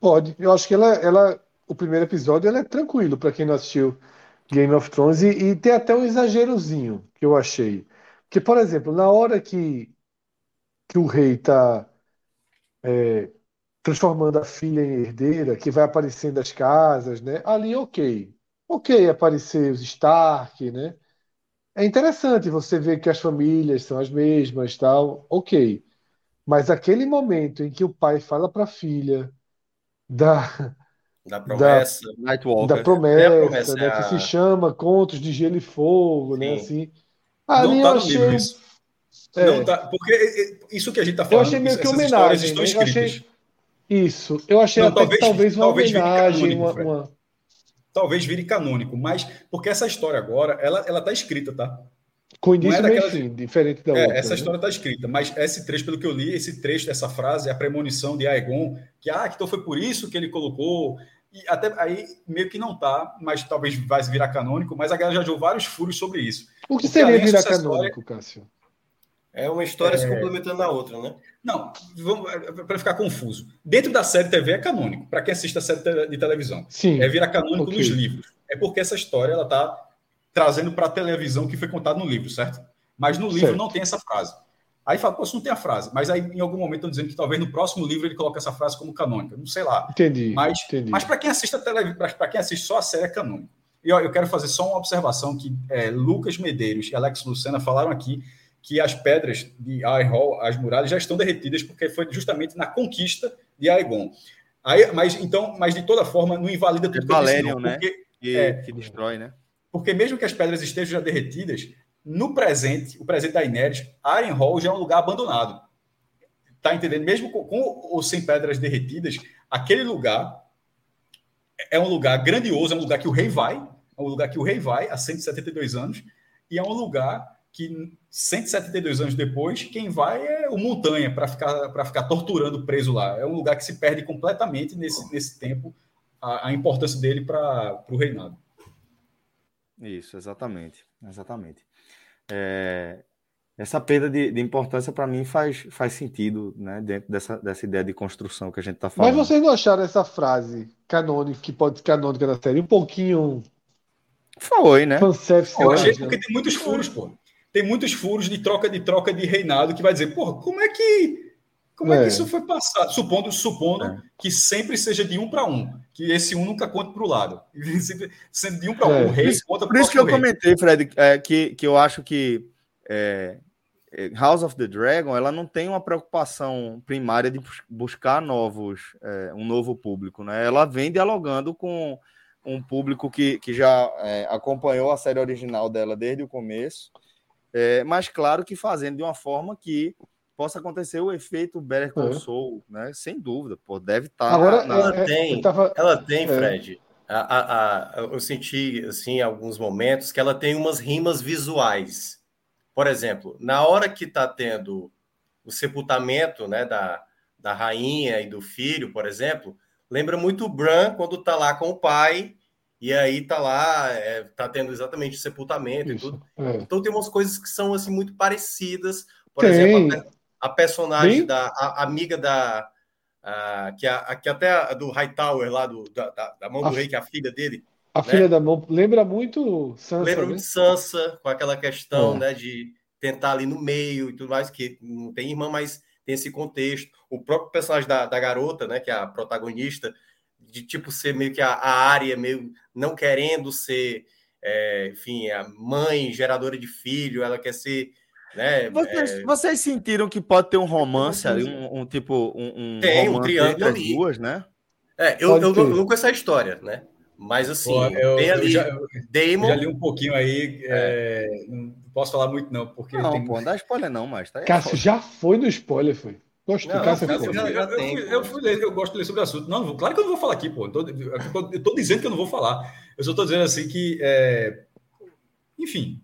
Pode. Eu acho que ela, ela o primeiro episódio ela é tranquilo para quem não assistiu Game of Thrones e, e, tem até um exagerozinho que eu achei. Que, por exemplo, na hora que, que o rei está é, transformando a filha em herdeira, que vai aparecendo as casas, né? Ali, ok. Ok aparecer os Stark, né? É interessante você ver que as famílias são as mesmas, tal, ok. Mas aquele momento em que o pai fala para a filha da da promessa, da, da promessa, é promessa né, é a... que se chama Contos de Gelo e Fogo, né, Sim. né, assim. Ali não tá no achei... livro isso. É. Não tá, porque isso que a gente tá falando, eu achei meio que homenagem, né? eu achei... Isso, eu achei não, até talvez, que talvez uma talvez homenagem, uma, uma, talvez vire canônico, mas porque essa história agora, ela, ela tá escrita, tá? Com início é fim, diferente da é, outra. Essa né? história está escrita, mas esse trecho, pelo que eu li, esse trecho essa frase é a premonição de Aegon, que ah, então foi por isso que ele colocou. E até aí meio que não tá, mas talvez vai virar canônico, mas a galera já deu vários furos sobre isso. O que Porque seria virar canônico, história... Cássio? É uma história é... se complementando na outra, né? Não, para ficar confuso. Dentro da série TV é canônico, para quem assiste a série de televisão. Sim. É virar canônico okay. nos livros. É porque essa história ela tá trazendo para a televisão que foi contado no livro, certo? Mas no livro certo. não tem essa frase. Aí fala, isso não tem a frase. Mas aí em algum momento estão dizendo que talvez no próximo livro ele coloque essa frase como canônica. Não sei lá. Entendi. Mas, entendi. mas para quem assiste a televisão, para quem assiste só a série é canônico. E ó, eu quero fazer só uma observação que é, Lucas Medeiros e Alex Lucena falaram aqui que as pedras de Iron as muralhas, já estão derretidas porque foi justamente na conquista de Aegon. Aí, mas então, mas de toda forma não invalida tudo é Valerian, né? Porque, que, é, que destrói, né? Porque mesmo que as pedras estejam já derretidas, no presente, o presente da Inéris, Hall já é um lugar abandonado. Tá entendendo? Mesmo com, com ou sem pedras derretidas, aquele lugar é um lugar grandioso, é um lugar que o rei vai, é um lugar que o rei vai há 172 anos, e é um lugar que 172 anos depois, quem vai é o Montanha para ficar, ficar torturando preso lá. É um lugar que se perde completamente nesse, nesse tempo a, a importância dele para o reinado. Isso, exatamente. Exatamente. É, essa perda de, de importância para mim faz, faz sentido né, dentro dessa, dessa ideia de construção que a gente está falando. Mas vocês não acharam essa frase canônica, que pode ser canônica da série, um pouquinho. Foi, né? Eu achei porque tem muitos furos, pô tem muitos furos de troca de troca de reinado que vai dizer, porra, como é que como é, é que isso foi passado? Supondo, supondo é. que sempre seja de um para um, que esse um nunca conte para o lado. Sendo de um para um, é. o rei conta Por isso que eu rei. comentei, Fred, é, que, que eu acho que é, House of the Dragon ela não tem uma preocupação primária de buscar novos, um novo público, né? Ela vem dialogando com um público que, que já acompanhou a série original dela desde o começo é, mas claro que fazendo de uma forma que possa acontecer o efeito Better Call Saul, né? Sem dúvida, pô, deve estar. Tá Agora na, ela, é, tem, tava... ela tem, é. Fred. A, a, a, eu senti assim em alguns momentos que ela tem umas rimas visuais. Por exemplo, na hora que está tendo o sepultamento, né, da, da rainha e do filho, por exemplo, lembra muito o Bran quando está lá com o pai e aí tá lá, é, tá tendo exatamente o sepultamento Isso, e tudo. É. Então tem umas coisas que são assim muito parecidas. Por tem. exemplo, a, a personagem da a, amiga da a, que, a, que até a, do Hightower lá do, da, da, da mão do rei, que é a filha dele. A né? filha da mão lembra muito Sansa. Lembra né? muito Sansa, com aquela questão, é. né, de, tentar ali no meio e tudo mais, que não tem irmã, mas tem esse contexto. O próprio personagem da, da garota, né, que é a protagonista, de tipo ser meio que a, a área, meio não querendo ser, é, enfim, a mãe geradora de filho, ela quer ser. Né, vocês, é... vocês sentiram que pode ter um romance ali, um, um tipo. Um, um tem um triângulo ali. duas, né? É, eu, eu, eu, não conheço a história, né? Mas assim, Pô, eu, tem ali. Eu já, Damon... já li um pouquinho aí. É. É, não posso falar muito, não, porque. Não, tem... pô, não dá spoiler, não, mas tá aí. Cássio, já foi no spoiler, foi. Gosto não, Cássio, eu, eu, eu, fui, eu, fui ler, eu gosto de ler sobre o assunto. Não, claro que eu não vou falar aqui, pô. Eu tô, eu tô dizendo que eu não vou falar. Eu só tô dizendo assim que. É... Enfim,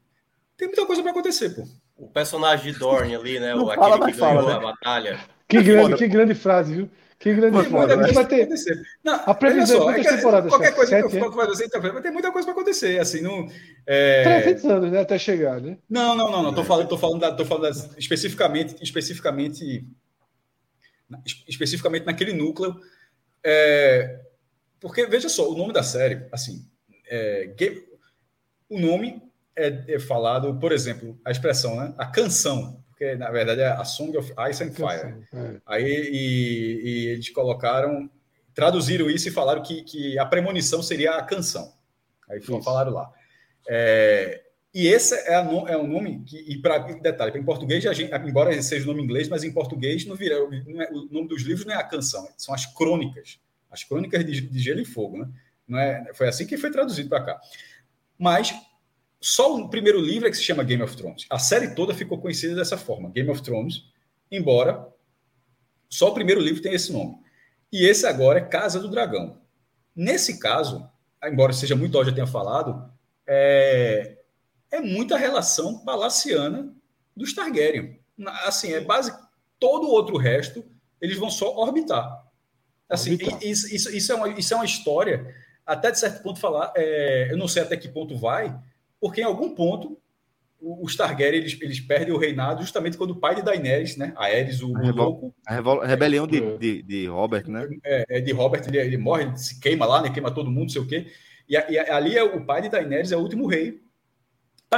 tem muita coisa para acontecer, pô. O personagem de Dorn ali, né? Não o, fala, aquele que ganhou fala, né? a batalha. Que grande, que grande frase, viu? Que grande Mas, frase. Vai, vai ter. Não, a previsão só, é que, temporadas. Qualquer coisa Sete, que eu é? fazer, vai ter muita coisa para acontecer. Assim, não, é... 300 anos, né? Até chegar, né? Não, não, não, não. Tô falando, tô falando, da, tô falando das, especificamente, especificamente, especificamente naquele núcleo. É... Porque, veja só, o nome da série, assim, é, game... o nome é, é falado, por exemplo, a expressão, né? A canção porque na verdade é a Song of Ice and Fire. É. Aí e, e, eles colocaram, traduziram isso e falaram que, que a premonição seria a canção. Aí isso. falaram lá. É, e esse é, a, é o nome que, e para detalhe, em português, gente, embora seja o nome inglês, mas em português não vira, não é, o nome dos livros não é a canção, são as crônicas, as crônicas de, de Gelo e Fogo, né? Não é, foi assim que foi traduzido para cá. Mas só o primeiro livro é que se chama Game of Thrones. A série toda ficou conhecida dessa forma, Game of Thrones, embora só o primeiro livro tenha esse nome. E esse agora é Casa do Dragão. Nesse caso, embora seja muito óbvio, já tenha falado, é, é muita relação palaciana dos Targaryen. Assim, é base todo o outro resto, eles vão só orbitar. Assim, orbitar. Isso, isso, isso, é uma, isso é uma história, até de certo ponto falar, é, eu não sei até que ponto vai, porque em algum ponto os Targaryen eles, eles perdem o reinado justamente quando o pai de Daenerys, né, Aerys, o, a, louco, a rebelião de, de, de, Robert, né? É, é de Robert, ele, ele, morre, ele se queima lá, né, queima todo mundo, não sei o quê. E, e ali é o pai de Daenerys é o último rei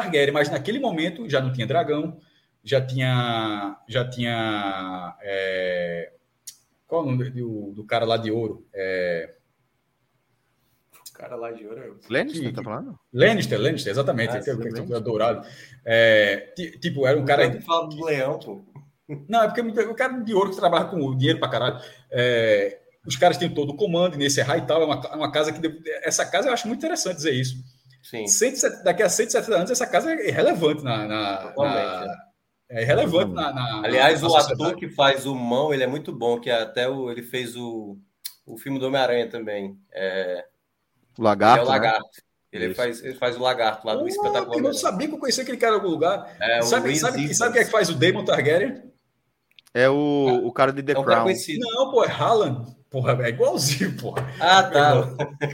Targaryen, mas naquele momento já não tinha dragão, já tinha já tinha é, qual é o nome do, do cara lá de ouro? É, cara lá de ouro. É Lannister, tá falando? Lannister, Lannister, exatamente. Ah, que, que, que, dourado. É, tipo, era um cara. Eu falo do leão, pô. Não, é porque o cara de ouro que trabalha com dinheiro pra caralho. É, os caras têm todo o comando, nesse Hightower é uma, é uma casa que. Essa casa eu acho muito interessante dizer isso. Sim. 170, daqui a 170 anos, essa casa é relevante na. na, na é relevante na, na Aliás, na o ator que faz o mão, ele é muito bom, que até o, ele fez o, o filme do Homem-Aranha também. É, o lagarto. É o lagarto. Né? Ele faz, ele faz o lagarto lá do oh, espetacular. Eu não sabia que eu conhecia aquele cara em algum lugar. É, sabe, sabe, sabe quem é que faz o Damon Targaryen? É o, o cara de The é um Crown. Não, pô, é Haaland. Porra, é igualzinho, porra. Ah, tá.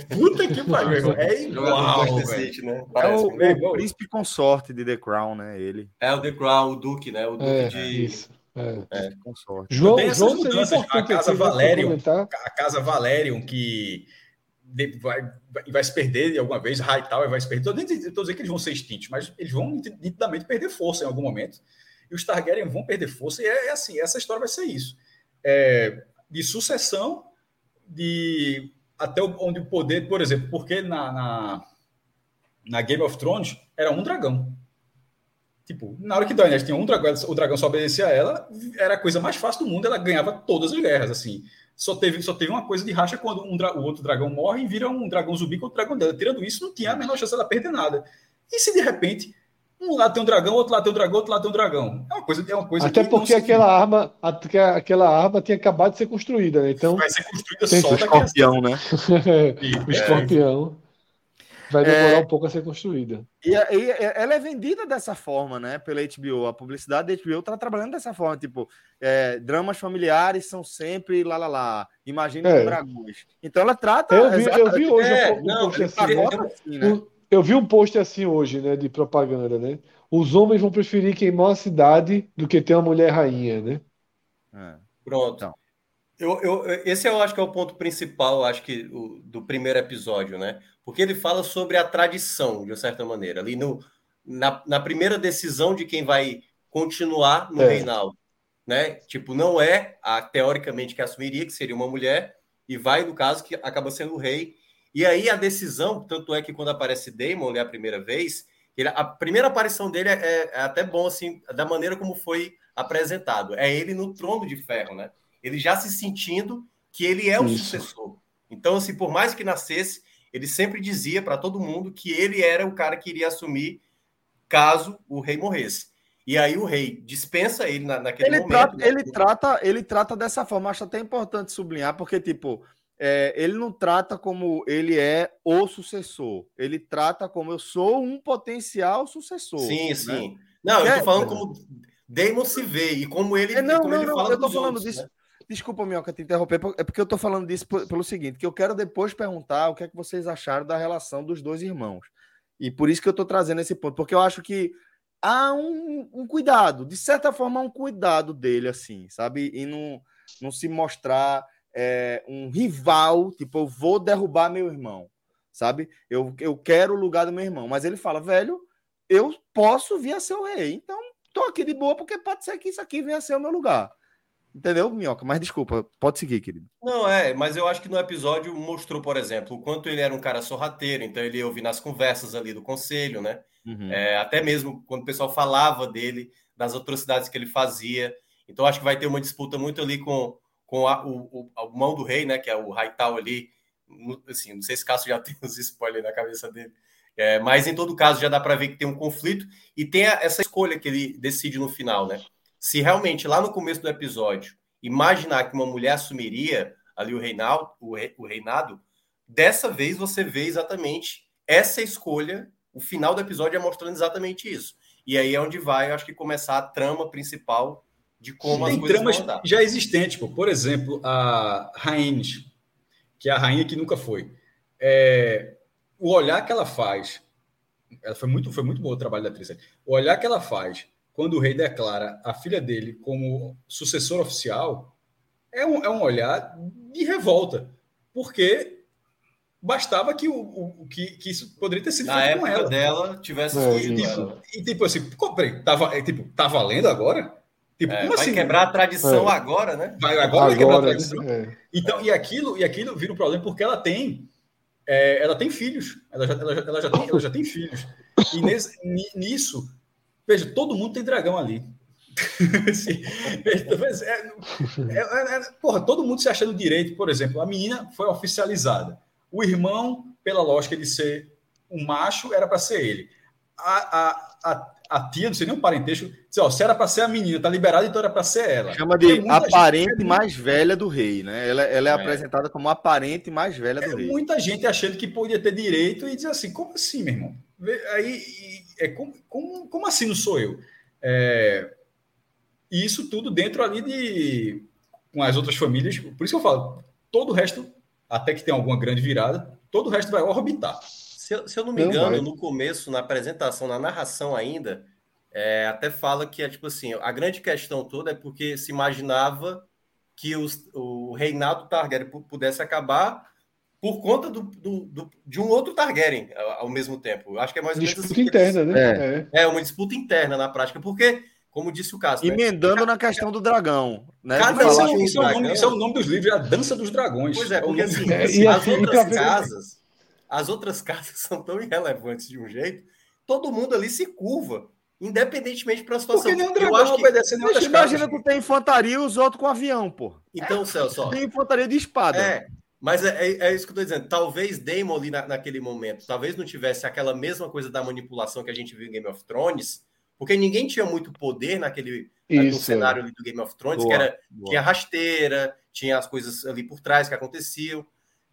Puta que pariu, É igual, velho. Né? É o, o, o príncipe consorte de The Crown, né? Ele. É o The Crown, o Duque, né? O Duque é, de. Isso. É. É. Consorte. João, João a casa Valerium, a casa Valerium que vai, vai, se perder alguma vez, Hightower vai se perder. Estou dizendo que eles vão ser extintos, mas eles vão nitidamente perder força em algum momento. E os Targaryen vão perder força, e é, é assim: essa história vai ser isso. É, de sucessão, de até onde o poder, por exemplo, porque na, na, na Game of Thrones era um dragão. Tipo, na hora que Daenerys tinha um dragão, o dragão só obedecia a ela, era a coisa mais fácil do mundo, ela ganhava todas as guerras, assim. Só teve, só teve uma coisa de racha quando um o outro dragão morre e vira um dragão zumbi com o dragão dela. Tirando isso, não tinha a menor chance dela perder nada. E se de repente um lado tem um dragão, outro lado tem um dragão, outro lado tem um dragão. É uma coisa, é uma coisa Até porque aquela arma, aquela arma tinha acabado de ser construída, né? Então vai ser construída só o escorpião, né? o escorpião. Vai demorar é, um pouco a ser construída. E, e, ela é vendida dessa forma, né? Pela HBO. A publicidade da HBO está trabalhando dessa forma. Tipo, é, dramas familiares são sempre lá, lá, lá. Imagina é. dragões. Então ela trata. Eu vi, eu vi hoje é, um, não, post assim, assim, né? Eu vi um post assim hoje, né? De propaganda, né? Os homens vão preferir queimar a cidade do que ter uma mulher rainha, né? É. Pronto. Então. Eu, eu, esse eu acho que é o ponto principal, acho que, o, do primeiro episódio, né? Porque ele fala sobre a tradição, de certa maneira. Ali no, na, na primeira decisão de quem vai continuar no é. Reinaldo, né? Tipo, não é a teoricamente que assumiria que seria uma mulher e vai no caso que acaba sendo o rei. E aí a decisão, tanto é que quando aparece Damon ali a primeira vez, ele, a primeira aparição dele é, é, é, até bom assim, da maneira como foi apresentado. É ele no trono de ferro, né? Ele já se sentindo que ele é o Isso. sucessor. Então, assim, por mais que nascesse, ele sempre dizia para todo mundo que ele era o cara que iria assumir caso o rei morresse. E aí o rei dispensa ele na, naquele ele momento. Trata, né? Ele trata, ele trata dessa forma. Acho até importante sublinhar, porque tipo é, ele não trata como ele é o sucessor. Ele trata como eu sou um potencial sucessor. Sim, né? sim. Não, eu tô falando como Damon se vê e como ele, é, não, como não, ele não, fala eu tô falando outros, disso. Né? Desculpa, Minhoca, te interromper, é porque eu tô falando disso pelo seguinte, que eu quero depois perguntar o que é que vocês acharam da relação dos dois irmãos. E por isso que eu tô trazendo esse ponto, porque eu acho que há um, um cuidado, de certa forma, um cuidado dele, assim, sabe? E não, não se mostrar é, um rival, tipo, eu vou derrubar meu irmão, sabe? Eu, eu quero o lugar do meu irmão. Mas ele fala, velho, eu posso vir a ser o rei. Então, tô aqui de boa, porque pode ser que isso aqui venha a ser o meu lugar. Entendeu, Minhoca? Mas desculpa, pode seguir, querido. Não, é, mas eu acho que no episódio mostrou, por exemplo, o quanto ele era um cara sorrateiro, então ele ouvi nas conversas ali do conselho, né? Uhum. É, até mesmo quando o pessoal falava dele, das atrocidades que ele fazia. Então acho que vai ter uma disputa muito ali com com a, o, o, a mão do rei, né? Que é o Raital ali. Assim, não sei se Cássio já tem os spoilers na cabeça dele. É, mas em todo caso já dá para ver que tem um conflito e tem a, essa escolha que ele decide no final, né? Se realmente lá no começo do episódio imaginar que uma mulher assumiria ali o reinado, o, o reinado, dessa vez você vê exatamente essa escolha. O final do episódio é mostrando exatamente isso. E aí é onde vai, acho que começar a trama principal de como Tem as coisas tramas vão já existentes, pô. por exemplo, a Rainha, que é a rainha que nunca foi. É, o olhar que ela faz, ela foi muito, foi muito bom o trabalho da atriz. O olhar que ela faz quando o rei declara a filha dele como sucessor oficial é um, é um olhar de revolta, porque bastava que o, o que, que, isso poderia ter sido na época ela. dela tivesse é, tipo, e tipo assim, peraí, tá, tipo, tá valendo agora? Tipo, é, vai assim? quebrar a tradição é. agora, né? Vai, agora, vai quebrar a tradição. É. Então, e aquilo, e aquilo vira um problema porque ela tem, é, ela tem filhos. Ela já, ela, já, ela, já tem, ela já tem filhos. E nesse, nisso, veja, todo mundo tem dragão ali. É, é, é, porra, todo mundo se achando direito, por exemplo, a menina foi oficializada. O irmão, pela lógica de ser um macho, era para ser ele. A, a, a, a tia, não sei nem um parentesco, diz, ó, se era para ser a menina, tá liberada, então era para ser ela. Chama de aparente mais velha do rei, né? Ela, ela é, é, apresentada como aparente mais velha do é, rei. Muita gente achando que podia ter direito e diz assim, como assim, meu irmão? Aí, é como, como, como assim não sou eu? É, isso tudo dentro ali de com as outras famílias, por isso que eu falo, todo o resto, até que tem alguma grande virada, todo o resto vai orbitar. Se eu, se eu não me engano, no começo, na apresentação, na narração ainda, é, até fala que é tipo assim: a grande questão toda é porque se imaginava que os, o reinado Targaryen pudesse acabar por conta do, do, do, de um outro Targaryen ao, mesmo tempo. Eu acho que é mais ou menos disputa assim interna, né? É. é. uma disputa interna na prática, porque como disse o caso. Né? Emendando né? na questão do dragão. Né? Cada isso, é, isso, é o nome, isso é o nome dos livros, é a Dança dos Dragões. Pois é, porque assim, é, assim, as assim, outras casas as outras casas são tão irrelevantes de um jeito, todo mundo ali se curva, independentemente para a situação. Porque nenhum dragão acho que... obedece nem outras Imagina que tem infantaria e os outros com avião, pô. Então, é, Celso. Tem infantaria de espada. É, mas é, é, é, isso que eu tô dizendo. Talvez Daemon ali na, naquele momento, talvez não tivesse aquela mesma coisa da manipulação que a gente viu em Game of Thrones, porque ninguém tinha muito poder naquele, naquele cenário ali do Game of Thrones, boa, que era boa. tinha rasteira, tinha as coisas ali por trás que aconteciam.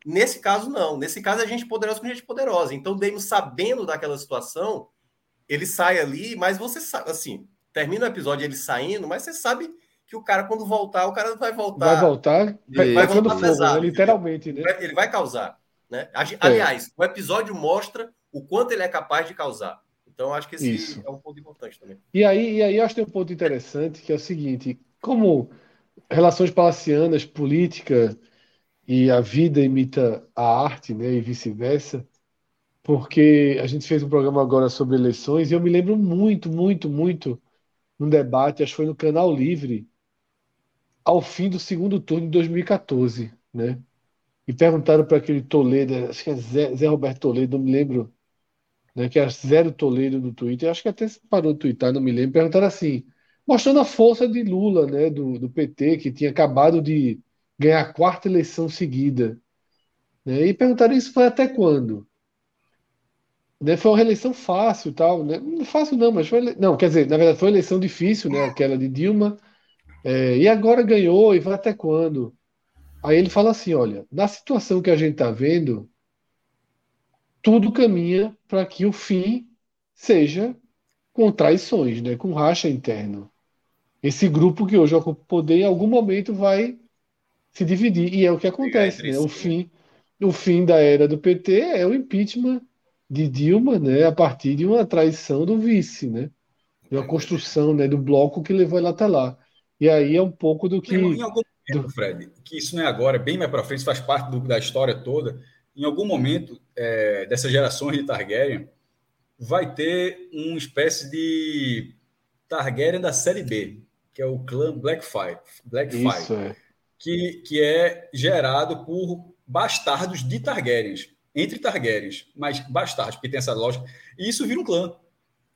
Nesse caso, não. Nesse caso, a gente poderosa com gente poderosa. Então, Damon, sabendo daquela situação, ele sai ali, mas você sabe, assim, termina o episódio ele saindo, mas você sabe que o cara, quando voltar, o cara vai voltar. Vai voltar, vai, vai voltar fogo, pesado, né? literalmente, né? Ele vai causar. Né? É. Aliás, é. o episódio mostra o quanto ele é capaz de causar. Então, acho que esse Isso. é um ponto importante também. E aí, e aí, acho que tem um ponto interessante, que é o seguinte: como relações palacianas, política e a vida imita a arte, né, e vice-versa, porque a gente fez um programa agora sobre eleições e eu me lembro muito, muito, muito num debate, acho que foi no Canal Livre, ao fim do segundo turno de 2014, né? E perguntaram para aquele Toledo, acho que é Zé, Zé, Roberto Toledo, não me lembro, né? Que era Zero Toledo no Twitter, acho que até parou de twittar, não me lembro. Perguntaram assim, mostrando a força de Lula, né? Do, do PT, que tinha acabado de ganhar a quarta eleição seguida. Né? E perguntaram isso foi até quando? Né? Foi uma reeleição fácil, tal, né? Não fácil não, mas foi não, quer dizer, na verdade foi uma eleição difícil, né? Aquela de Dilma. É, e agora ganhou e vai até quando? Aí ele fala assim: olha, na situação que a gente está vendo, tudo caminha para que o fim seja com traições, né, com racha interno. Esse grupo que hoje ocupa o poder, em algum momento vai se dividir. E é o que acontece. Né? O, fim, o fim da era do PT é o impeachment de Dilma né, a partir de uma traição do vice, né? de uma construção né, do bloco que levou ela até lá. E aí é um pouco do que. Em algum momento, Fred, que isso não é agora, é bem mais para frente, faz parte do, da história toda. Em algum momento é, dessas gerações de Targaryen, vai ter uma espécie de Targaryen da série B, que é o clã Blackfire, Blackfire isso, é. Que, que é gerado por bastardos de Targaryens, entre Targaryens, mas bastardos, porque tem essa lógica. E isso vira um clã.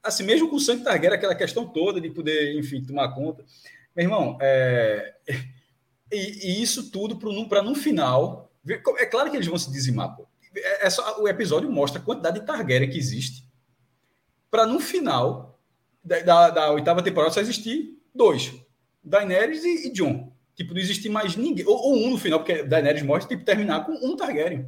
Assim, mesmo com o sangue Targaryen, aquela questão toda de poder, enfim, tomar conta. Meu irmão, é... e, e, isso tudo para no final. É claro que eles vão se dizimar, pô. É, é só, o episódio mostra a quantidade de Targaryen que existe. Para no final da, da, da, oitava temporada só existir dois: Daenerys e, e Jon. Tipo, não existir mais ninguém. Ou, ou, um no final, porque Daenerys morre, tipo, terminar com um Targaryen.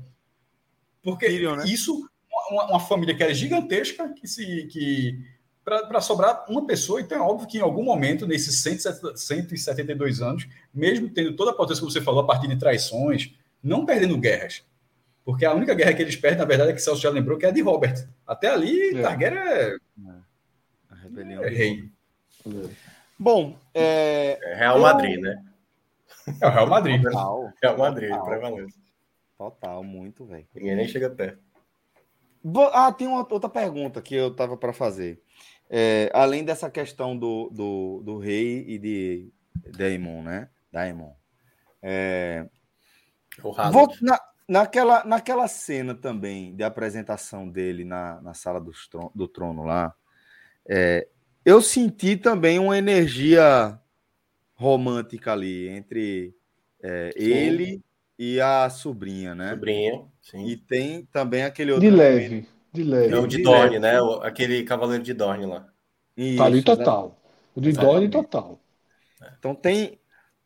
Porque Tyrion, né? isso, uma, uma, família que era gigantesca, que se. Que, para sobrar uma pessoa, então é óbvio que em algum momento, nesses 172 anos, mesmo tendo toda a potência que você falou, a partir de traições, não perdendo guerras. Porque a única guerra que eles perdem, na verdade, é que Celso já lembrou, que é a de Robert. Até ali, é. Targaryen é... é. A rebelião. É rei. Bom, é... é Real Madrid, né? É o Real Madrid. Total. Real Madrid, prevalente. Total, muito, velho. Ninguém nem chega perto. Ah, tem uma outra pergunta que eu tava para fazer. É, além dessa questão do, do, do, rei e de Daemon, né? Daemon. É, vou, na, naquela, naquela cena também de apresentação dele na, na sala do, do trono lá, é, eu senti também uma energia romântica ali entre é, ele e a sobrinha, né? Sobrinha, sim. E tem também aquele outro. De leve. De leve. Não, de, de Dorne, né? Aquele cavaleiro de Dorne lá. Isso, tá ali total. O de Dorne total. Então tem.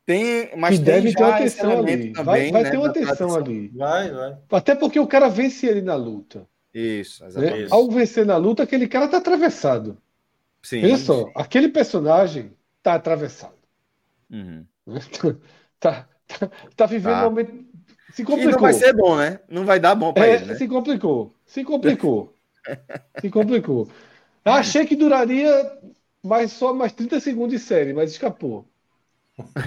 Tem, mas e deve ter uma atenção ali. Também, vai, vai né, ter uma atenção ali. Vai, vai. Até porque o cara vence ele na luta. Isso, né? exatamente. Né? Ao vencer na luta, aquele cara tá atravessado. Sim, Olha só, aquele personagem tá atravessado. Uhum. tá, tá, tá, vivendo tá. um momento. Se complicou. E não vai ser bom, né? Não vai dar bom para é, ele. Né? Se complicou. Se complicou. se complicou. Achei que duraria mais só mais 30 segundos de série, mas escapou.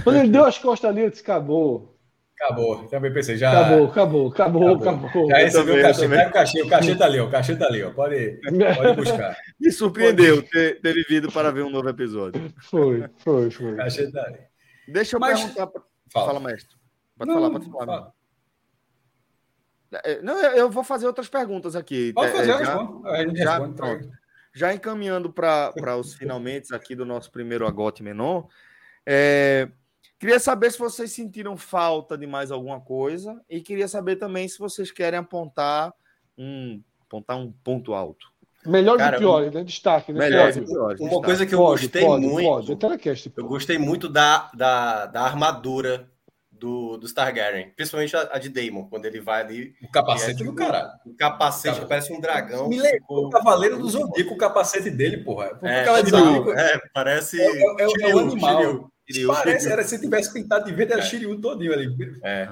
Quando ele deu as costas ali, eu disse: acabou. Acabou, também pensei, já. Acabou, acabou, acabou, acabou. acabou. Já recebeu o cachê, tá o cachê, o cachê tá ali, ó, o cachê tá ali, ó. Pode, pode buscar. Me surpreendeu ter, ter vivido para ver um novo episódio. Foi, foi, foi. O cachê tá ali. Deixa eu Mas... perguntar. Pra... Fala. Fala, mestre. Pode não, falar, pode falar. Fala. É, não, eu vou fazer outras perguntas aqui. Pode é, fazer, já, já, responde, já encaminhando para os finalmente aqui do nosso primeiro agote menor. É, queria saber se vocês sentiram falta de mais alguma coisa e queria saber também se vocês querem apontar um, apontar um ponto alto. Melhor e pior, né? Destaque, né? Melhor e pior. Uma destaque. coisa que eu pode, gostei pode, muito. Pode. Eu gostei muito da, da, da armadura do, do Targaryen, principalmente a, a, de Daemon, quando ele vai ali. O capacete é, do caralho. O capacete Cara, parece um dragão. Me lembrou o Cavaleiro do Zodíaco, o capacete dele, porra. É, não, é, parece. É, é, é, é o animal. Shiryu. Parece, era se tivesse pintado de verde, era é. Shiryu todinho ali. É.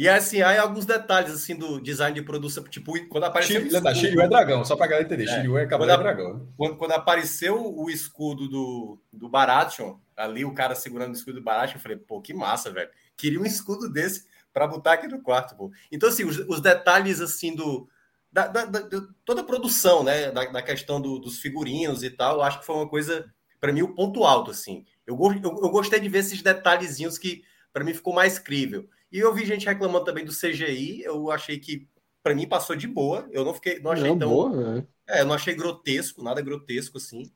E assim, aí alguns detalhes assim do design de produção, tipo, quando apareceu. Shiryu, Shiryu é dragão, só pra galera entender. É. Shiryu é cavaleiro dragão. Quando, quando apareceu o escudo do, do Baratheon, ali o cara segurando o escudo do Baratheon, eu falei, pô, que massa, velho. Queria um escudo desse para botar aqui no quarto, pô. Então, assim, os, os detalhes assim do. Da, da, da, toda a produção, né? Da, da questão do, dos figurinos e tal, acho que foi uma coisa para mim, o ponto alto, assim. Eu, eu, eu gostei de ver esses detalhezinhos que, para mim, ficou mais crível. E eu vi gente reclamando também do CGI, eu achei que, para mim, passou de boa. Eu não fiquei, não achei não, tão... Boa, né? É, eu não achei grotesco, nada grotesco, assim.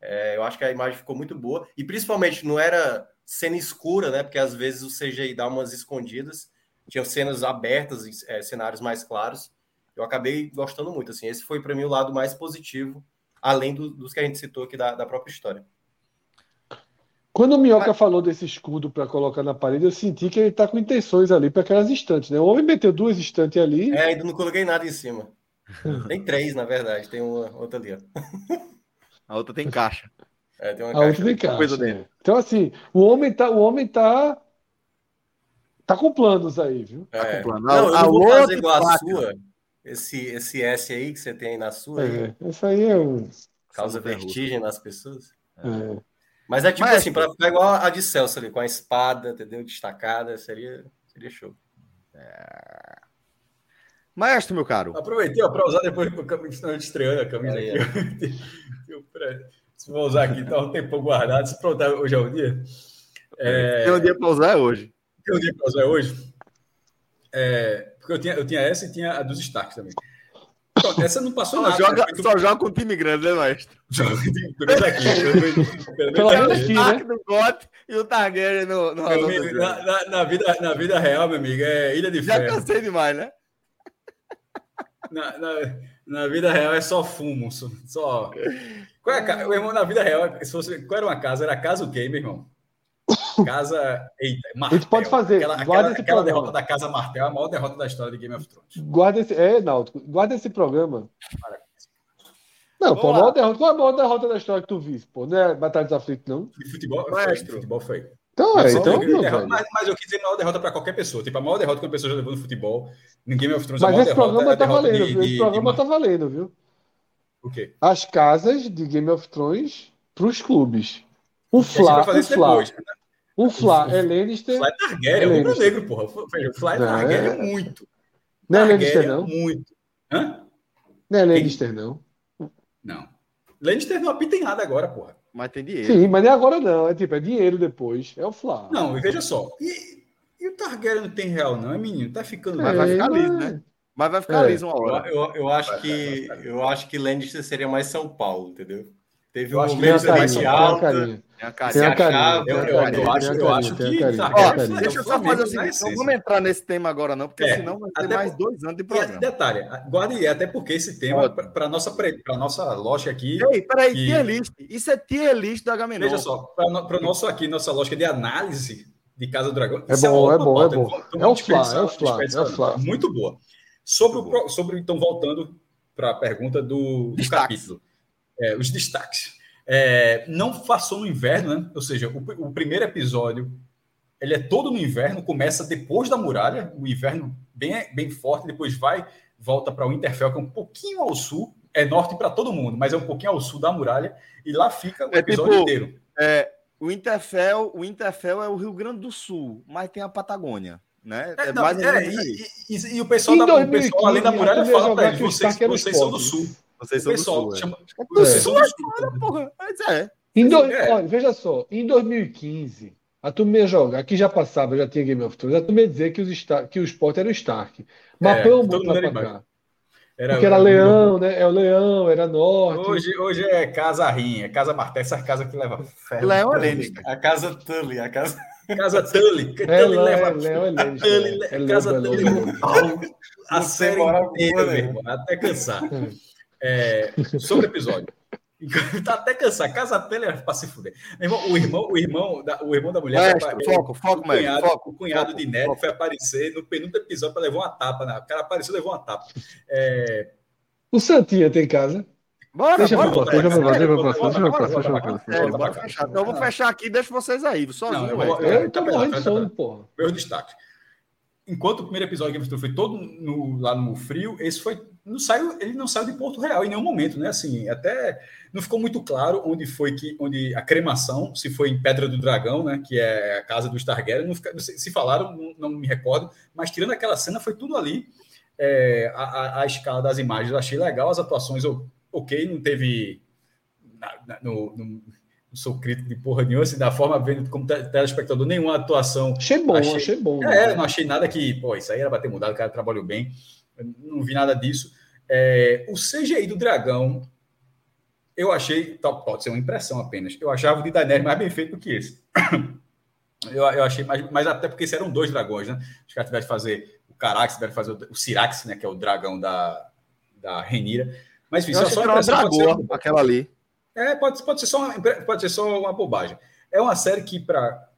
É, eu acho que a imagem ficou muito boa. E, principalmente, não era cena escura, né? Porque, às vezes, o CGI dá umas escondidas. Tinha cenas abertas, é, cenários mais claros eu acabei gostando muito. Assim, esse foi para mim o lado mais positivo, além do, dos que a gente citou aqui da, da própria história. Quando o Minhoca Mas... falou desse escudo para colocar na parede, eu senti que ele está com intenções ali para aquelas estantes, né? O homem meteu duas estantes ali. É, ainda não coloquei nada em cima. tem três, na verdade. Tem uma outra ali. Ó. A outra tem caixa. É, tem uma a caixa outra tem caixa. Né? Então, assim, o homem tá, o homem tá, tá com planos aí, viu? É. Tá com planos. Não, eu não vou fazer igual a sua, esse, esse S aí que você tem aí na sua. É, aí, isso aí é um. Causa vertigem nas pessoas. É. Mas é tipo Mas, assim, para ficar igual a de Celso ali, com a espada, entendeu? Destacada, seria, seria show. É... Maestro, meu caro. Aproveitei para usar depois que estão estreando a camisa aí, aqui. Se vou usar aqui, então um tempo guardado. Se pronto, hoje é o dia. É... Tem um dia para usar é hoje. Tem um dia para usar é hoje. É, porque eu tinha, eu tinha essa e tinha a dos destaques também. Essa não passou nada. Joga, né? Só joga com time grande, né, maestro? Joga pelo menos aqui. Pelo menos aqui, né? no GOT e o Targaryen no, no amigo, na, na, na, vida, na vida real, meu amigo, é Ilha de Ferro. Já cansei demais, né? Na, na, na vida real é só fumo. Só. Qual é a, meu irmão, na vida real, se fosse, qual era uma casa? Era casa o quê, meu irmão? Casa. Eita, Martel. A gente pode fazer. Aquela, aquela, aquela derrota da Casa Martel, a maior derrota da história de Game of Thrones. Guarda esse. É, Náutico, guarda esse programa. Não, pô, a maior derrota. Qual é a maior derrota da história que tu viste? Pô, não é Batalha dos Aflitos, não? De futebol, foi, de futebol foi. Então, é, então, não, mas, mas, eu quis dizer maior derrota para qualquer pessoa. Tipo, a maior derrota que uma pessoa já levou no futebol, no Game of Thrones, mas a maior esse derrota, programa tá valendo, de, viu? Esse de, programa de... tá valendo, viu? O quê? As casas de Game of Thrones para os clubes. O Fla, o Fla. Depois, né? O Fla é Lannister. Fla é Targaryen, é rubro negro, porra. O Fla é Targaryen é muito. Não é Lannister, não? Muito. Hã? Não é Lannister, não. Não. Lannister não apita em nada agora, porra. Mas tem dinheiro. Sim, mas nem agora não. É tipo, é dinheiro depois. É o Fla. Não, veja só. E, e o Targaryen não tem real, não, é menino. Tá ficando. Mas vai ficar liso, né? Mas vai ficar é. liso uma hora. Eu, eu, eu acho que eu acho que Lannister seria mais São Paulo, entendeu? Teve um momento mais alta. Tem a carinha. Eu, acho, eu acho que. Ó, deixa eu só fazer o seguinte: não vamos entrar nesse tema agora, não, porque é, senão vai ter mais dois anos de programa. E, detalhe, guarde até porque esse tema, para a nossa, nossa lógica aqui. Ei, peraí, que... tier list. Isso é tier list do Agamenon. Veja só, para o nosso aqui, nossa lógica de análise de Casa do Dragão. É bom, é bom, é bom. É o Flá, é o Flá, é o Flá. Muito boa. Sobre, o, sobre então, voltando para a pergunta do capítulo. É, os destaques. É, não passou no inverno, né? Ou seja, o, o, primeiro episódio ele é todo no inverno, começa depois da muralha, o inverno bem, bem forte, depois vai, volta para o Winterfell, que é um pouquinho ao sul, é norte para todo mundo, mas é um pouquinho ao sul da muralha, e lá fica o é episódio tipo, inteiro. É, o Interfell, o Interfell é o Rio Grande do Sul, mas tem a Patagônia. Né? É, é não, é, e, e, e, o pessoal, da, 2015, o pessoal além da muralha fala para eles, vocês, vocês são do sul. Vocês são pessoal do sul. Chama... É. São do sul. Porra. Mas é. Em do... é. Olha, veja só, em 2015, a turma ia jogar, aqui já passava, já tinha Game of Thrones, a turma ia dizer que, os Star... que o esporte era o Stark. Mapou é, muito lá pra cá. Era, Porque era Leão, né? É o Leão, era Norte. Hoje, hoje é Casa Rinha, é Casa Martel, essa casa que leva ferro. Leão é A Casa Tully, a casa. Casa Tully. É, Tully leva. Leão é Lênis. É casa Tully. A série inteira, meu irmão, até cansar. É, sobre o episódio. tá até cansado. Casa Pele é pra se fuder. Irmão, o irmão, o irmão, da, o irmão da mulher. Mestre, foco, foco, o cunhado, foco, o cunhado foco, de Neto foi aparecer no penúltimo episódio para levar uma tapa. Né? O cara apareceu e levou uma tapa. É... O Santinha tem casa. Bora, deixa bora, bora, deixa eu deixa eu deixa eu Bora fechar. Então eu vou fechar aqui e deixo vocês aí. Sozinho. Não, eu, eu, eu, eu tô morrendo de sono, porra. Meu destaque enquanto o primeiro episódio de Game of Thrones foi todo no, lá no frio, esse foi não saiu, ele não saiu de Porto Real em nenhum momento, né? Assim, até não ficou muito claro onde foi que onde a cremação, se foi em Pedra do Dragão, né, que é a casa do Targaryen, não, fica, sei, se falaram, não, não, me recordo, mas tirando aquela cena foi tudo ali. É, a, a, a, escala das imagens eu achei legal, as atuações ok, não teve na, na, no, no não sou crítico de porra nenhuma, assim, da forma vendo como telespectador, nenhuma atuação. Achei bom, achei, achei bom. É, não achei nada que, pô, isso aí era para ter mudado, o cara trabalhou bem. Não vi nada disso. É, o CGI do dragão, eu achei, pode ser uma impressão apenas, eu achava o de Daenerys mais bem feito do que esse. Eu, eu achei, mais, mas até porque eram dois dragões, né? Os caras tiveram que fazer o Carax, tiveram que fazer o, o Sirax, né? Que é o dragão da, da Renira. Mas enfim, só, só uma dragoa, aquela ali. É, pode, pode, ser só uma, pode ser só uma bobagem. É uma série que, para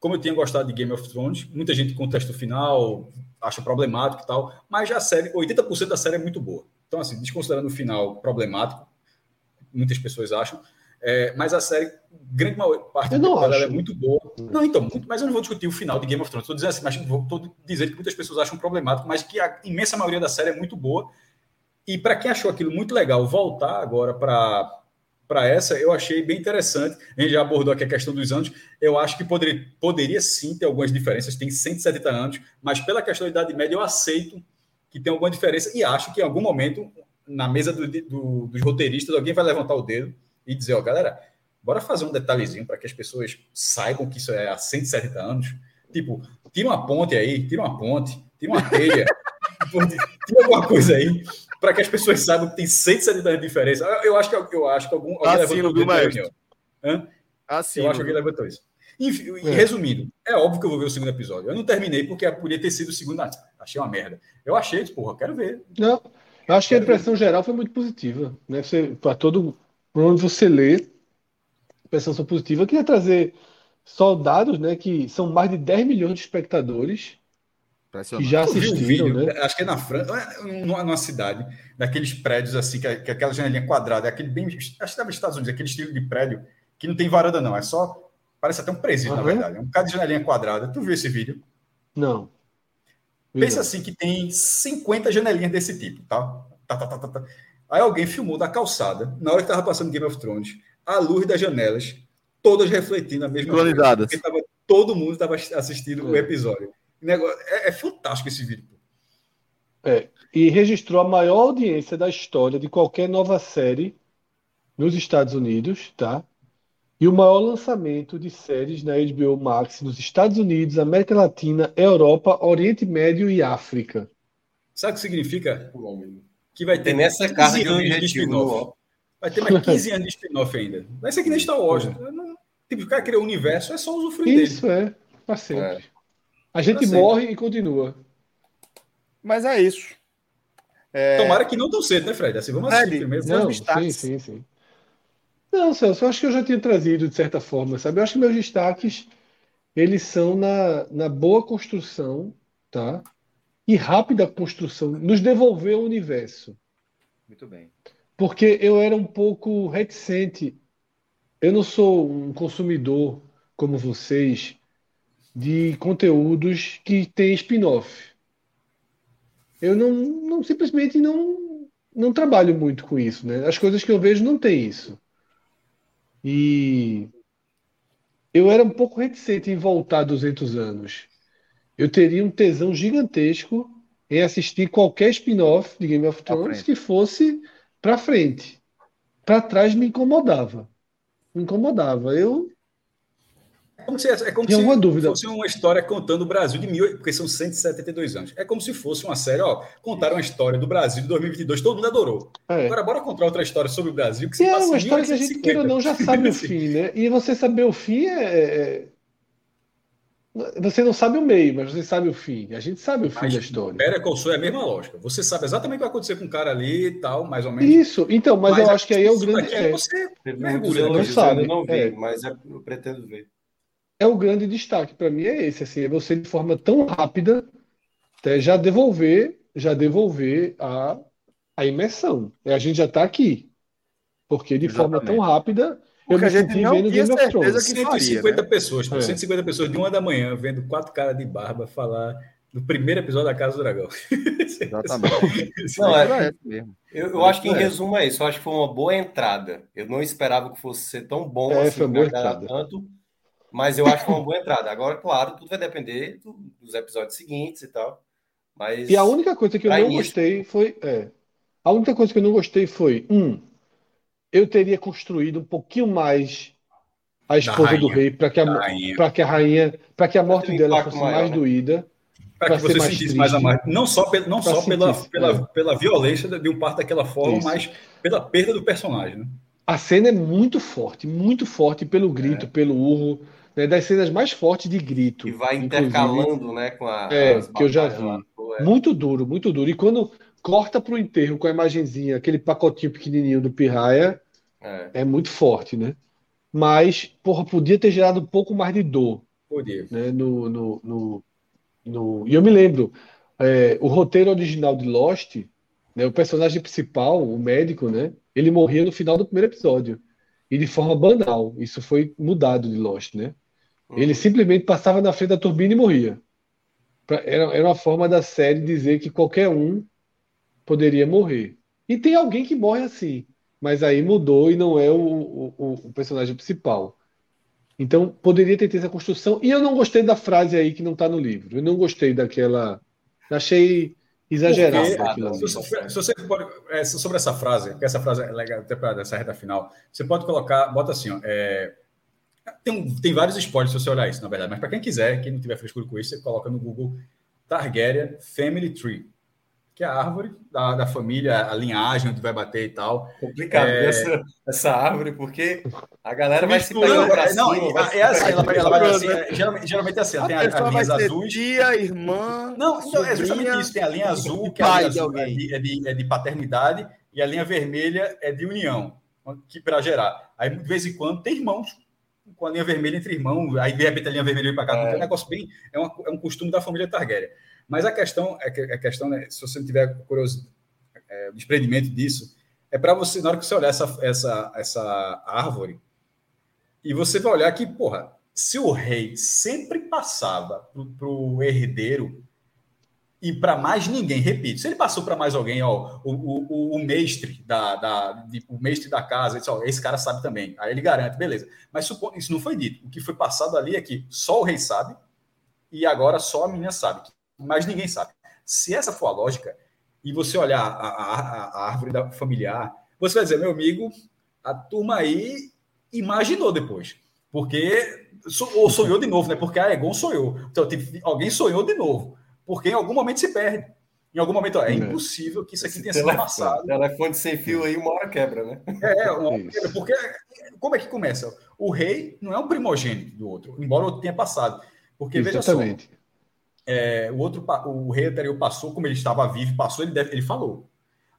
como eu tinha gostado de Game of Thrones, muita gente contesta o final, acha problemático e tal, mas a série, 80% da série é muito boa. Então, assim, desconsiderando o final problemático, muitas pessoas acham, é, mas a série, grande parte dela é muito boa. Não, então, muito, mas eu não vou discutir o final de Game of Thrones. Estou dizendo assim, mas estou dizendo que muitas pessoas acham problemático, mas que a imensa maioria da série é muito boa. E para quem achou aquilo muito legal, voltar agora para para essa, eu achei bem interessante. A gente já abordou aqui a questão dos anos. Eu acho que poderia, poderia sim ter algumas diferenças. Tem 170 anos, mas pela questão da Idade Média, eu aceito que tem alguma diferença e acho que em algum momento, na mesa do, do, dos roteiristas, alguém vai levantar o dedo e dizer, ó, galera, bora fazer um detalhezinho para que as pessoas saibam que isso é há 170 anos. Tipo, tira uma ponte aí, tira uma ponte, tira uma telha, tira alguma coisa aí, para que as pessoas saibam que tem 170 anos de diferença. Eu acho que, eu acho que algum, alguém Assino, levantou isso. Assino, eu acho que alguém levantou isso. Enfim, é. resumindo, é óbvio que eu vou ver o segundo episódio. Eu não terminei porque podia ter sido o segundo. Ah, achei uma merda. Eu achei, porra, quero ver. Não, eu acho que a impressão ver. geral foi muito positiva. Né? Para todo por onde você lê, impressão positiva. Eu queria trazer soldados, né, que são mais de 10 milhões de espectadores que já assistiram, vídeo, né? Acho que é na França, é numa cidade, daqueles prédios assim, que, é, que é aquela janelinha quadrada, é aquele bem, acho que estava nos Estados Unidos, aquele estilo de prédio que não tem varanda não, é só, parece até um presídio, uhum. na verdade, é um bocado de janelinha quadrada. Tu viu esse vídeo? Não. Pensa assim que tem 50 janelinhas desse tipo, tá? Tá, tá, tá, tá, tá. Aí alguém filmou da calçada, na hora que estava passando Game of Thrones, a luz das janelas, todas refletindo a mesma coisa. Porque tava, todo mundo estava assistindo é. o episódio. Negócio, é, é, fantástico esse vídeo. É, e registrou a maior audiência da história de qualquer nova série nos Estados Unidos, tá? E o maior lançamento de séries na HBO Max nos Estados Unidos, América Latina, Europa, Oriente Médio e África. Sabe o que significa? que vai ter nessa carga de anos de spin-off. Vai ter mais 15 anos de spin-off ainda. Vai ser que nem Star Wars. Não, tipo, o cara criou o universo, é só usufruir Isso, dele. é. Para sempre. É. A gente morre e continua. Mas é isso. É... Tomara que não tão cedo, né, Fred? Assim, vamos assistir primeiro. Não, sim, sim, sim. Não, Celso, eu acho que eu já tinha trazido de certa forma, sabe? Eu acho que meus destaques, eles são na, na boa construção, tá? e rápida construção, nos devolver o universo. Muito bem. Porque eu era um pouco reticente. Eu não sou um consumidor como vocês de conteúdos que têm spin-off. Eu não, não simplesmente não não trabalho muito com isso, né? As coisas que eu vejo não tem isso. E eu era um pouco reticente em voltar 200 anos eu teria um tesão gigantesco em assistir qualquer spin-off de Game of Thrones que fosse para frente. Para trás me incomodava. Me incomodava. Eu é como se, é como se dúvida. fosse uma história contando o Brasil de mil, porque são 172 anos. É como se fosse uma série, ó, contaram uma história do Brasil de 2022, todo mundo adorou. É. Agora bora contar outra história sobre o Brasil que se é passa uma história que a gente queira ou não já sabe o fim, né? E você saber o fim é, é você não sabe o meio, mas você sabe o fim. A gente sabe o fim mas, da história. Pera, Consul é a mesma lógica. Você sabe exatamente o que vai acontecer com o cara ali e tal, mais ou menos. Isso, então, mas, mas eu acho que aí é o grande. É, você mergulha, não sabe. Eu não vi, é. mas é, eu pretendo ver. É o grande destaque para mim é esse, assim, é você de forma tão rápida até já devolver, já devolver a, a imersão. É, a gente já está aqui. Porque de Exatamente. forma tão rápida porque a gente não tinha certeza que 150 faria, né? pessoas, é. 150 pessoas de uma da manhã vendo quatro caras de barba falar do primeiro episódio da Casa do Dragão. Exatamente. não, é, eu, eu acho que em é. resumo é isso. Eu acho que foi uma boa entrada. Eu não esperava que fosse ser tão bom é, assim, foi tanto, mas eu acho que foi uma boa entrada. Agora, claro, tudo vai depender do, dos episódios seguintes e tal. Mas e a única coisa que eu não início... gostei foi. É, a única coisa que eu não gostei foi, um, eu teria construído um pouquinho mais a esposa do rei para que, a, pra que a rainha, para que a morte dela fosse maior, mais né? doída. Para que você sentisse mais amado. Não só, não só pela, pela, pela violência de um parto daquela forma, Isso. mas pela perda do personagem. Né? A cena é muito forte, muito forte pelo grito, é. pelo urro. Né, das cenas mais fortes de grito. E vai intercalando, né, com a. É, que eu já vi. Lá, é. Muito duro, muito duro. E quando corta para o enterro com a imagenzinha, aquele pacotinho pequenininho do Pirraia, é. é muito forte, né? Mas, porra, podia ter gerado um pouco mais de dor. Podia. Né? No, no, no, no... E eu me lembro, é, o roteiro original de Lost, né, o personagem principal, o médico, né? Ele morria no final do primeiro episódio. E de forma banal. Isso foi mudado de Lost, né? Uhum. Ele simplesmente passava na frente da turbina e morria. Era, era uma forma da série dizer que qualquer um poderia morrer. E tem alguém que morre assim mas aí mudou e não é o, o, o personagem principal. Então, poderia ter essa construção. E eu não gostei da frase aí que não está no livro. Eu não gostei daquela. Achei exagerado. Se, se, você pode, é, sobre essa frase, que essa frase é legal até para essa reta final, você pode colocar, bota assim, ó, é, tem, tem vários spoilers se você olhar isso, na verdade, mas para quem quiser, quem não tiver frescura com isso, você coloca no Google Targaryen Family Tree que é a árvore da, da família, a linhagem onde vai bater e tal. Complicado é... essa, essa árvore, porque a galera vai se pegar pra não, cima. É, é assim, ela, ela vai assim, é, geralmente, geralmente é assim, ela tem as linhas azuis. Tia, irmã. Não, então, é justamente isso. Tem a linha azul, que é a linha azul é de, é, de, é de paternidade, e a linha vermelha é de união, que para gerar. Aí, de vez em quando, tem irmãos com a linha vermelha entre irmãos, aí de repente a linha vermelha vem para cá. É. é um negócio bem. É, uma, é um costume da família Targaryen. Mas a questão é que a questão, né, se você não tiver curiosidade, é, desprendimento disso, é para você, na hora que você olhar essa, essa, essa árvore, e você vai olhar que, porra, se o rei sempre passava para o herdeiro e para mais ninguém, repito, se ele passou para mais alguém, ó, o, o, o mestre da, da de, o mestre da casa, disse, ó, esse cara sabe também, aí ele garante, beleza. Mas supo, isso não foi dito. O que foi passado ali é que só o rei sabe e agora só a menina sabe mas ninguém sabe. Se essa for a lógica, e você olhar a, a, a árvore da familiar, você vai dizer, meu amigo, a turma aí imaginou depois. Porque. Ou sonhou de novo, né? Porque a Egon sonhou. Então, alguém sonhou de novo. Porque em algum momento se perde. Em algum momento, ó, é, é. impossível que isso aqui Esse tenha sido passado. Telefone sem fio aí, uma hora quebra, né? É, uma hora quebra. Porque como é que começa? O rei não é um primogênito do outro, embora o outro tenha passado. Porque, Exatamente. veja só, é, o outro, o rei anterior passou, como ele estava vivo, passou, ele, deve, ele falou.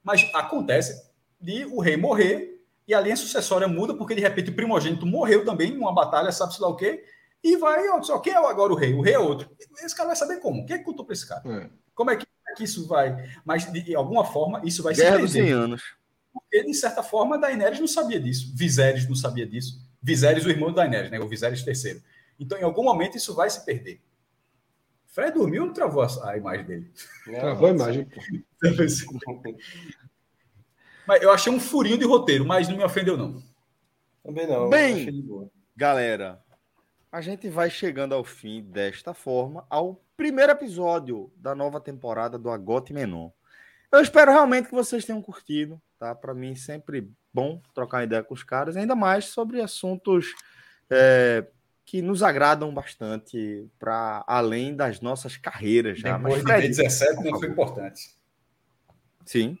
Mas acontece de o rei morrer e a linha sucessória muda porque de repente o primogênito morreu também numa batalha, sabe-se lá o quê, e vai, ó, quem é agora o rei? O rei é outro. Esse cara vai saber como. Quem é que contou para esse cara? É. Como é que, é que, isso vai? Mas de alguma forma isso vai Guerra se perder. anos. Porque de certa forma Daenerys não sabia disso, Viserys não sabia disso. Viserys, o irmão de Daenerys, né? O Viserys terceiro. Então, em algum momento, isso vai se perder. Fred dormiu ou não travou a, a imagem dele? Travou a imagem. mas eu achei um furinho de roteiro, mas não me ofendeu, não. Também não. Bem, galera, a gente vai chegando ao fim desta forma ao primeiro episódio da nova temporada do Agote Menon. Eu espero realmente que vocês tenham curtido, tá? Para mim sempre bom trocar ideia com os caras, ainda mais sobre assuntos é, que nos agradam bastante para além das nossas carreiras já. Depois Mas, Fred, de 17 não foi importante. Sim.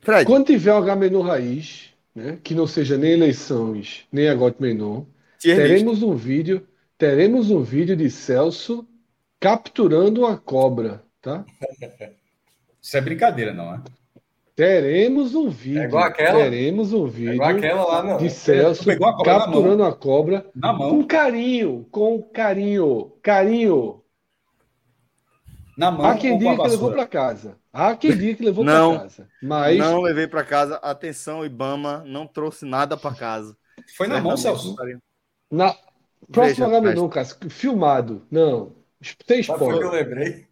Fred. Quando tiver o H-Menu raiz, né, que não seja nem eleições, nem a Menu, teremos um vídeo, teremos um vídeo de Celso capturando uma cobra, tá? Isso é brincadeira, não é? Teremos um vídeo. É igual aquela? Teremos um vídeo. É igual aquela lá, não. De Celso a capturando a cobra na mão. com carinho, com carinho, carinho. Na mão. Há quem diga que levou para casa. Há quem diga que levou para casa. Mas não levei para casa. Atenção, Ibama não trouxe nada para casa. Foi na mão, Celso. Na próximo Agamenon, Cássio, filmado. Não. Sem spoiler. Eu lembrei.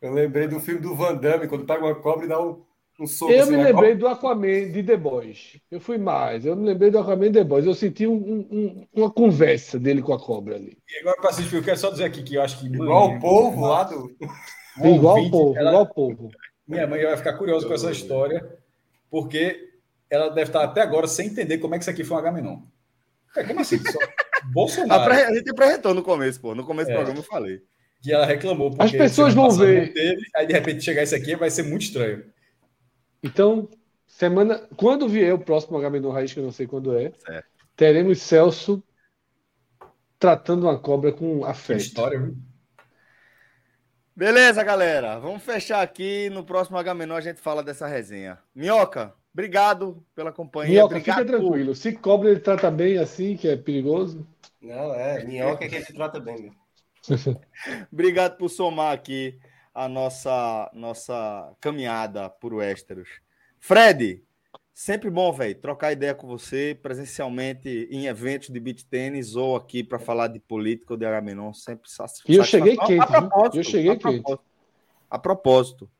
Eu lembrei do filme do Van Damme, quando pega uma cobra e dá um um soco, eu assim, me lembrei do Aquaman de The Boys. Eu fui mais. Eu me lembrei do Aquaman de The Boys. Eu senti um, um, uma conversa dele com a cobra ali. E agora, para assistir, eu quero só dizer aqui que eu acho que. Igual o povo lá do. Igual o povo, ela... igual o povo. Minha mãe vai ficar curiosa com essa história, porque ela deve estar até agora sem entender como é que isso aqui foi um Agamenon. É, como assim? Só... Bolsonaro. A gente apresentou no começo, pô. No começo é. do programa eu falei. Que ela reclamou. As pessoas vão ver. Teve, aí de repente chegar isso aqui vai ser muito estranho. Então, semana. Quando vier o próximo Agamenon Raiz, que eu não sei quando é, certo. teremos Celso tratando uma cobra com afeto. Que história, viu? Beleza, galera. Vamos fechar aqui. No próximo H-Menor a gente fala dessa resenha. Minhoca, obrigado pela companhia. Minhoca, obrigado fica tranquilo. Por... Se cobra ele trata bem assim, que é perigoso. Não, é. Minhoca é que ele trata bem. Meu. obrigado por somar aqui a nossa, nossa caminhada por Westeros. Fred, Sempre bom, velho, trocar ideia com você presencialmente em eventos de beat tênis ou aqui para falar de política ou de Agamenon. Sempre E eu cheguei quente. A propósito, eu cheguei a quente. Propósito, a propósito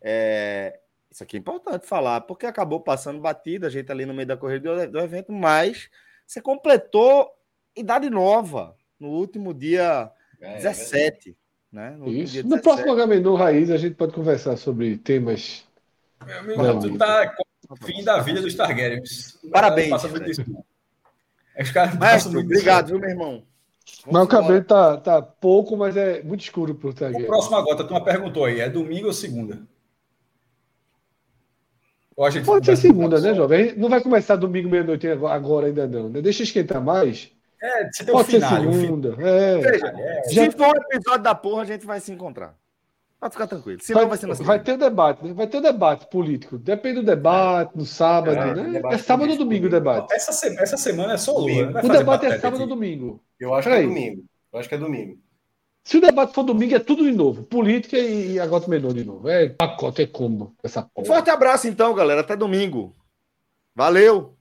é, isso aqui é importante falar, porque acabou passando batida, a gente ali no meio da corrida do, do evento, mas você completou idade nova no último dia é, 17. É né? No, Isso. Dia 17. no próximo Agamenon Raiz a gente pode conversar sobre temas. Meu amigo, tu tá Fim da vida dos Targaryens. Parabéns. Mestre, obrigado, viu, meu irmão? Vamos mas o cabelo tá, tá pouco, mas é muito escuro pro Targaryen. O próximo agora, tu uma perguntou aí, é domingo ou segunda? Ou Pode ser segunda, né, jovem? Não vai começar domingo meia-noite agora ainda não, né? Deixa esquentar mais. É, Pode ser segunda. É. Veja, é. Se for um episódio da porra, a gente vai se encontrar. Pode ficar tranquilo. Senão vai, vai ser Vai ter o debate, né? Vai ter o debate político. Depende do debate, no sábado, é, né? É sábado ou domingo o debate. Essa, semana, essa semana é só Lula. Né? O debate é sábado ou domingo. Eu acho Peraí. que é domingo. Eu acho que é domingo. Se o debate for domingo, é tudo de novo. Política e agora menor de novo. É pacote, é combo. Essa porra. Forte abraço, então, galera. Até domingo. Valeu!